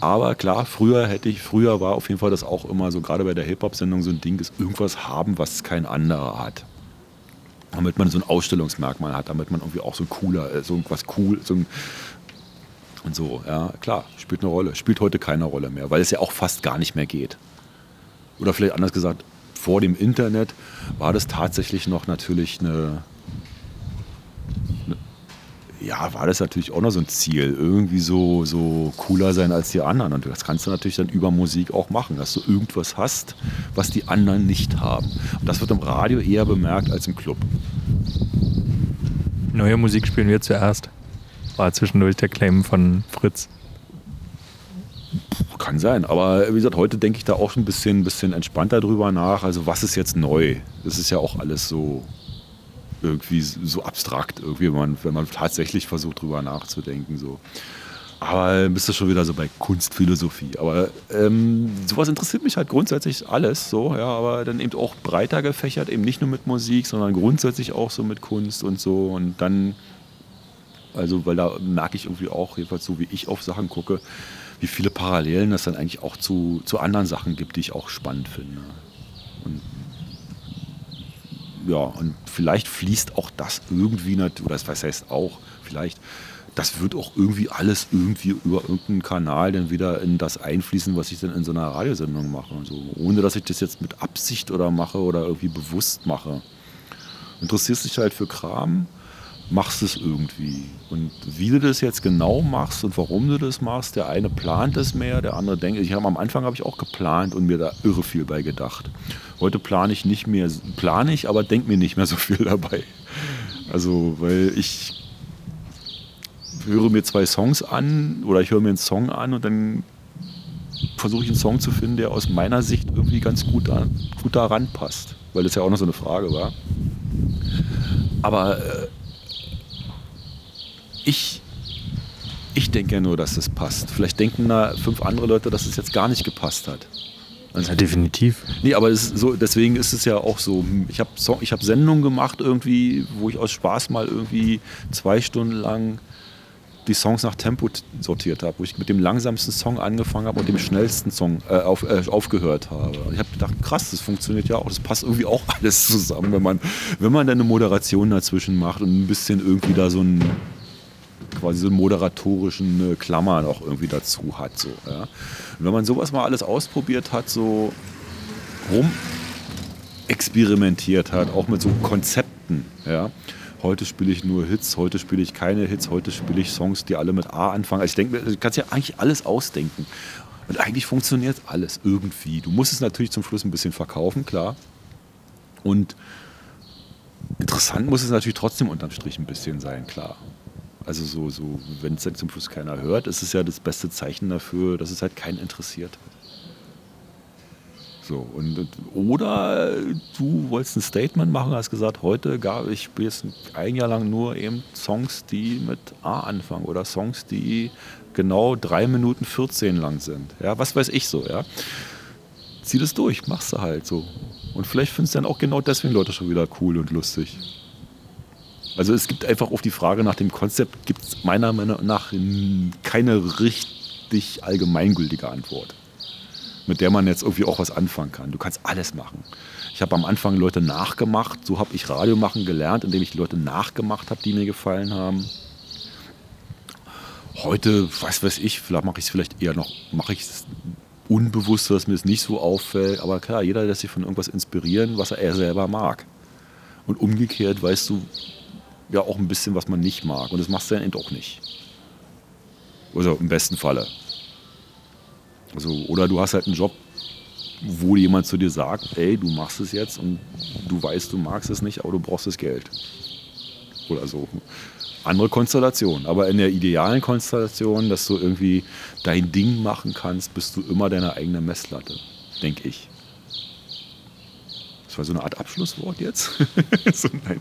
Aber klar, früher hätte ich, früher war auf jeden Fall das auch immer so, gerade bei der Hip-Hop-Sendung so ein Ding, ist irgendwas haben, was kein anderer hat damit man so ein Ausstellungsmerkmal hat, damit man irgendwie auch so ein cooler, äh, so irgendwas cool, so ein und so, ja, klar, spielt eine Rolle. Spielt heute keine Rolle mehr, weil es ja auch fast gar nicht mehr geht. Oder vielleicht anders gesagt, vor dem Internet war das tatsächlich noch natürlich eine, eine ja, war das natürlich auch noch so ein Ziel, irgendwie so, so cooler sein als die anderen. Und das kannst du natürlich dann über Musik auch machen, dass du irgendwas hast, was die anderen nicht haben. Und das wird im Radio eher bemerkt als im Club. Neue Musik spielen wir zuerst. War zwischendurch der Claim von Fritz. Kann sein, aber wie gesagt, heute denke ich da auch schon ein bisschen, bisschen entspannter drüber nach. Also was ist jetzt neu? Das ist ja auch alles so irgendwie so abstrakt, irgendwie, wenn man, wenn man tatsächlich versucht drüber nachzudenken. So. Aber bist du schon wieder so bei Kunstphilosophie. Aber ähm, sowas interessiert mich halt grundsätzlich alles so, ja, aber dann eben auch breiter gefächert, eben nicht nur mit Musik, sondern grundsätzlich auch so mit Kunst und so. Und dann, also, weil da merke ich irgendwie auch, jedenfalls so wie ich auf Sachen gucke, wie viele Parallelen das dann eigentlich auch zu, zu anderen Sachen gibt, die ich auch spannend finde. Und ja, und vielleicht fließt auch das irgendwie, oder das heißt auch, vielleicht das wird auch irgendwie alles irgendwie über irgendeinen Kanal dann wieder in das einfließen, was ich dann in so einer Radiosendung mache. Also ohne dass ich das jetzt mit Absicht oder mache oder irgendwie bewusst mache. Interessierst dich halt für Kram, machst es irgendwie. Und wie du das jetzt genau machst und warum du das machst, der eine plant es mehr, der andere denkt, ich habe am Anfang habe ich auch geplant und mir da irre viel bei gedacht. Heute plane ich nicht mehr, plane ich, aber denke mir nicht mehr so viel dabei. Also, weil ich höre mir zwei Songs an oder ich höre mir einen Song an und dann versuche ich einen Song zu finden, der aus meiner Sicht irgendwie ganz gut, an, gut daran passt. Weil das ja auch noch so eine Frage war. Aber äh, ich, ich denke ja nur, dass das passt. Vielleicht denken da fünf andere Leute, dass es jetzt gar nicht gepasst hat. Also, ja, definitiv. Nee, aber so, deswegen ist es ja auch so. Ich habe ich hab Sendungen gemacht irgendwie, wo ich aus Spaß mal irgendwie zwei Stunden lang die Songs nach Tempo sortiert habe, wo ich mit dem langsamsten Song angefangen habe und dem schnellsten Song äh, auf, äh, aufgehört habe. Und ich habe gedacht, krass, das funktioniert ja auch, das passt irgendwie auch alles zusammen, wenn man, wenn man dann eine Moderation dazwischen macht und ein bisschen irgendwie da so ein quasi so moderatorischen äh, Klammern auch irgendwie dazu hat. So, ja. Und wenn man sowas mal alles ausprobiert hat, so rum experimentiert hat, auch mit so Konzepten, ja, heute spiele ich nur Hits, heute spiele ich keine Hits, heute spiele ich Songs, die alle mit A anfangen. Also ich denke, du kannst ja eigentlich alles ausdenken. Und eigentlich funktioniert alles irgendwie. Du musst es natürlich zum Schluss ein bisschen verkaufen, klar. Und interessant muss es natürlich trotzdem unterm Strich ein bisschen sein, klar. Also so, so wenn es dann zum Schluss keiner hört, ist es ja das beste Zeichen dafür, dass es halt keinen interessiert. So, und, oder du wolltest ein Statement machen, hast gesagt, heute gab ich jetzt ein Jahr lang nur eben Songs, die mit A anfangen oder Songs, die genau 3 Minuten 14 lang sind. Ja, was weiß ich so, ja. Zieh das durch, machst du halt so. Und vielleicht findest du dann auch genau deswegen Leute schon wieder cool und lustig. Also es gibt einfach auf die Frage nach dem Konzept, gibt es meiner Meinung nach keine richtig allgemeingültige Antwort mit der man jetzt irgendwie auch was anfangen kann. Du kannst alles machen. Ich habe am Anfang Leute nachgemacht, so habe ich Radio machen gelernt, indem ich Leute nachgemacht habe, die mir gefallen haben. Heute, was weiß ich, vielleicht mache ich es vielleicht eher noch, mache ich es unbewusst, dass mir es nicht so auffällt. Aber klar, jeder lässt sich von irgendwas inspirieren, was er selber mag. Und umgekehrt weißt du ja auch ein bisschen, was man nicht mag. Und das machst du dann eben auch nicht. Also im besten Falle. Also, oder du hast halt einen Job, wo jemand zu dir sagt, ey, du machst es jetzt und du weißt, du magst es nicht, aber du brauchst das Geld. Oder so. Andere Konstellation. Aber in der idealen Konstellation, dass du irgendwie dein Ding machen kannst, bist du immer deine eigene Messlatte, denke ich. Das war so eine Art Abschlusswort jetzt. so, nein.